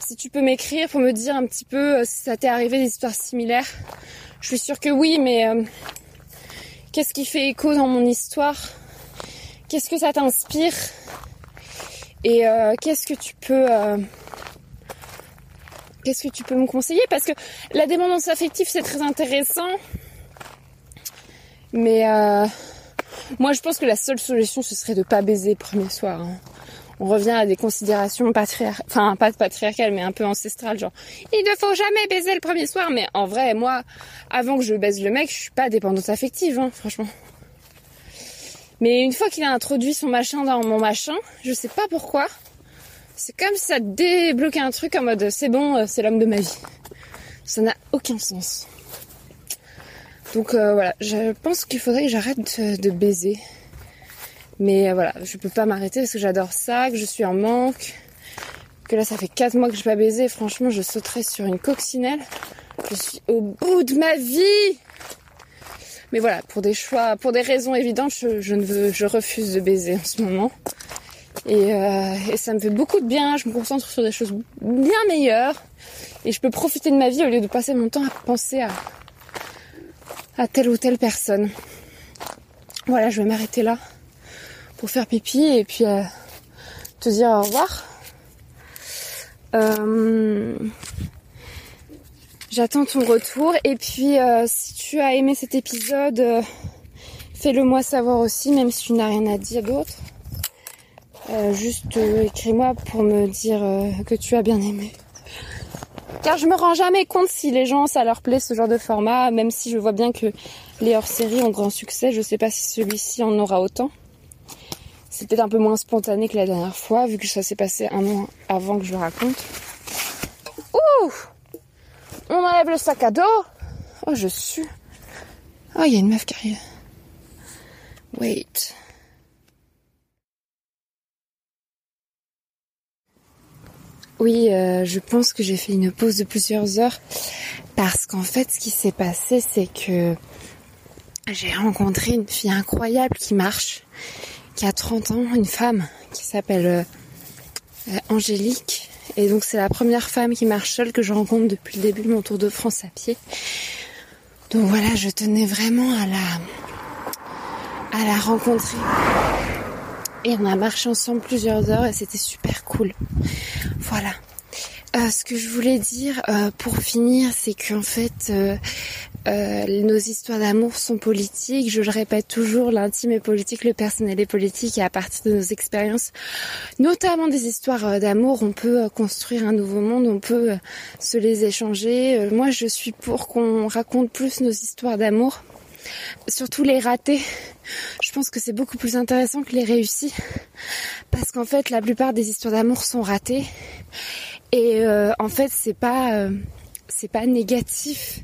Si tu peux m'écrire pour me dire un petit peu euh, si ça t'est arrivé des histoires similaires. Je suis sûre que oui, mais euh, qu'est-ce qui fait écho dans mon histoire? Qu'est-ce que ça t'inspire? Et euh, qu'est-ce que tu peux... qu'est-ce que tu peux me conseiller? Parce que la dépendance affective, c'est très intéressant. Mais moi, je pense que la seule solution, ce serait de pas baiser le premier soir. Hein. On revient à des considérations patriarcales, enfin pas patriarcales, mais un peu ancestrales, genre il ne faut jamais baiser le premier soir. Mais en vrai, moi, avant que je baise le mec, je suis pas dépendante affective, hein, franchement. Mais une fois qu'il a introduit son machin dans mon machin, je sais pas pourquoi, c'est comme si ça débloquait un truc en mode c'est bon, euh, c'est l'homme de ma vie. Ça n'a aucun sens. Donc euh, voilà, je pense qu'il faudrait que j'arrête de, baiser. Mais euh, voilà, je peux pas m'arrêter parce que j'adore ça, que je suis en manque. Que là, ça fait 4 mois que je pas baisé. Franchement, je sauterais sur une coccinelle. Je suis au bout de ma vie. Mais voilà, pour des choix, pour des raisons évidentes, je, ne refuse de baiser en ce moment. Euh, et, ça me fait beaucoup de bien. Je me concentre sur des choses bien meilleures. Et je peux profiter de ma vie au lieu de passer mon temps à penser à, à telle ou telle personne. Voilà, je vais m'arrêter là pour faire pipi et puis euh, te dire au revoir. Euh, j'attends ton retour et puis euh, si tu as aimé cet épisode, fais-le moi savoir aussi, même si tu n'as rien à dire d'autre. juste écris-moi pour me dire que tu as bien aimé. Car je me rends jamais compte si les gens ça leur plaît ce genre de format, même si je vois bien que les hors-séries ont grand succès, je sais pas si celui-ci en aura autant. C'est peut-être un peu moins spontané que la dernière fois, vu que ça s'est passé un an avant que je le raconte. Ouh On enlève le sac à dos Oh je suis. Oh il y a une meuf qui arrive. Wait. Oui, euh, je pense que j'ai fait une pause de plusieurs heures parce qu'en fait, ce qui s'est passé, c'est que j'ai rencontré une fille incroyable qui marche, qui a 30 ans, une femme qui s'appelle euh, euh, Angélique. Et donc c'est la première femme qui marche seule que je rencontre depuis le début de mon tour de France à pied. Donc voilà, je tenais vraiment à la à la rencontrer. Et on a marché ensemble plusieurs heures et c'était super cool. Voilà. Euh, ce que je voulais dire euh, pour finir, c'est qu'en fait, euh, nos histoires d'amour sont politiques. Je le répète toujours, l'intime est politique, le personnel est politique. Et à partir de nos expériences, notamment des histoires d'amour, on peut construire un nouveau monde, on peut se les échanger. moi, je suis pour qu'on raconte plus nos histoires d'amour surtout les ratés, je pense que c'est beaucoup plus intéressant que les réussis. Parce qu'en fait, la plupart des histoires d'amour sont ratées. Et euh, en fait, c'est pas, euh, pas négatif.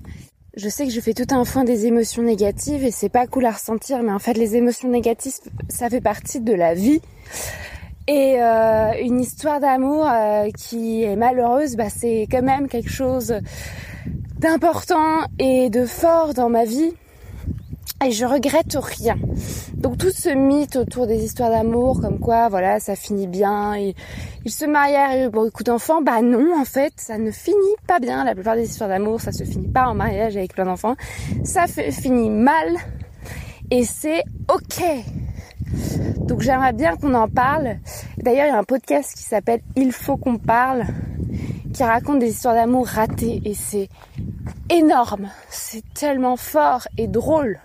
Je sais que je fais tout un foin des émotions négatives et c'est pas cool à ressentir, mais en fait, les émotions négatives, ça fait partie de la vie. Et euh, une histoire d'amour qui est malheureuse, bah, c'est quand même quelque chose d'important et de fort dans ma vie et je regrette rien. Donc tout ce mythe autour des histoires d'amour, comme quoi, voilà, ça finit bien, ils, se marièrent et beaucoup d'enfants, bah non, en fait, ça ne finit pas bien. La plupart des histoires d'amour, ça se finit pas en mariage avec plein d'enfants. Ça finit mal et c'est ok. Donc j'aimerais bien qu'on en parle. D'ailleurs, il y a un podcast qui s'appelle Il faut qu'on parle, qui raconte des histoires d'amour ratées et c'est énorme. C'est tellement fort et drôle.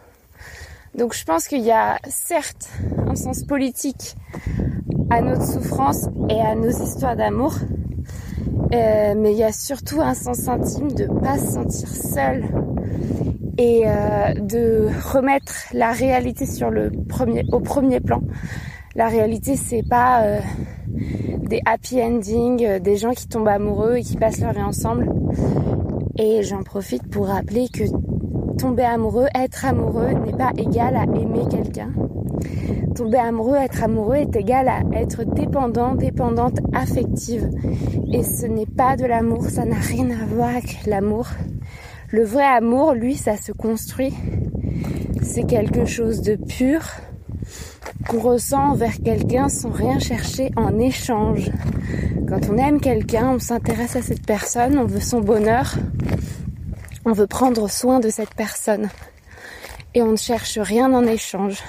Donc je pense qu'il y a certes un sens politique à notre souffrance et à nos histoires d'amour, euh, mais il y a surtout un sens intime de pas se sentir seul et euh, de remettre la réalité au premier plan. La réalité, c'est pas euh, des happy endings, des gens qui tombent amoureux et qui passent leur vie ensemble. Et j'en profite pour rappeler que tomber amoureux, être amoureux n'est pas égal à aimer quelqu'un. Tomber amoureux, être amoureux est égal à être dépendant, dépendante, affective. Et ce n'est pas de l'amour, ça n'a rien à voir avec l'amour. Le vrai amour, lui, ça se construit. C'est quelque chose de pur qu'on ressent envers quelqu'un sans rien chercher en échange. Quand on aime quelqu'un, on s'intéresse à cette personne, on veut son bonheur, on veut prendre soin de cette personne et on ne cherche rien en échange.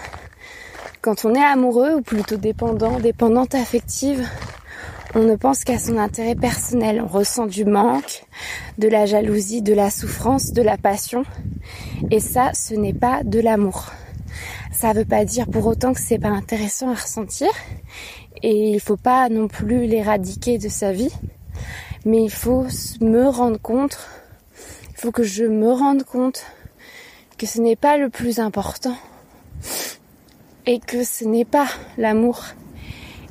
Quand on est amoureux ou plutôt dépendant, dépendante affective, on ne pense qu'à son intérêt personnel. On ressent du manque, de la jalousie, de la souffrance, de la passion. Et ça, ce n'est pas de l'amour. Ça ne veut pas dire pour autant que c'est pas intéressant à ressentir. Et il faut pas non plus l'éradiquer de sa vie. Mais il faut me rendre compte faut que je me rende compte que ce n'est pas le plus important et que ce n'est pas l'amour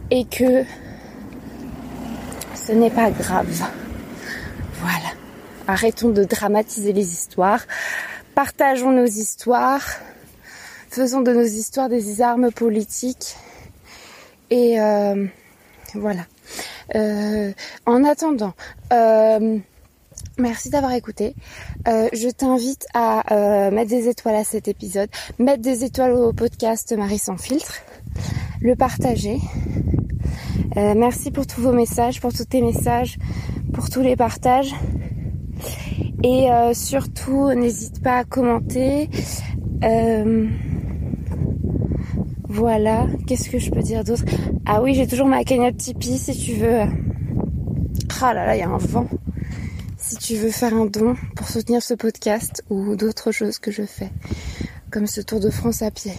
et que ce n'est pas grave. Voilà. Arrêtons de dramatiser les histoires. Partageons nos histoires. Faisons de nos histoires des armes politiques. Et euh, voilà. Euh, en attendant, euh, Merci d'avoir écouté. Euh, je t'invite à euh, mettre des étoiles à cet épisode, mettre des étoiles au podcast Marie sans filtre, le partager. Euh, merci pour tous vos messages, pour tous tes messages, pour tous les partages. Et surtout, n'hésite pas à commenter. voilà, qu'est-ce que je peux dire d'autre? Ah oui, j'ai toujours ma cagnotte Tipeee si tu veux. Ah là là, il y a un vent si tu veux faire un don pour soutenir ce podcast ou d'autres choses que je fais, comme ce Tour de France à pied.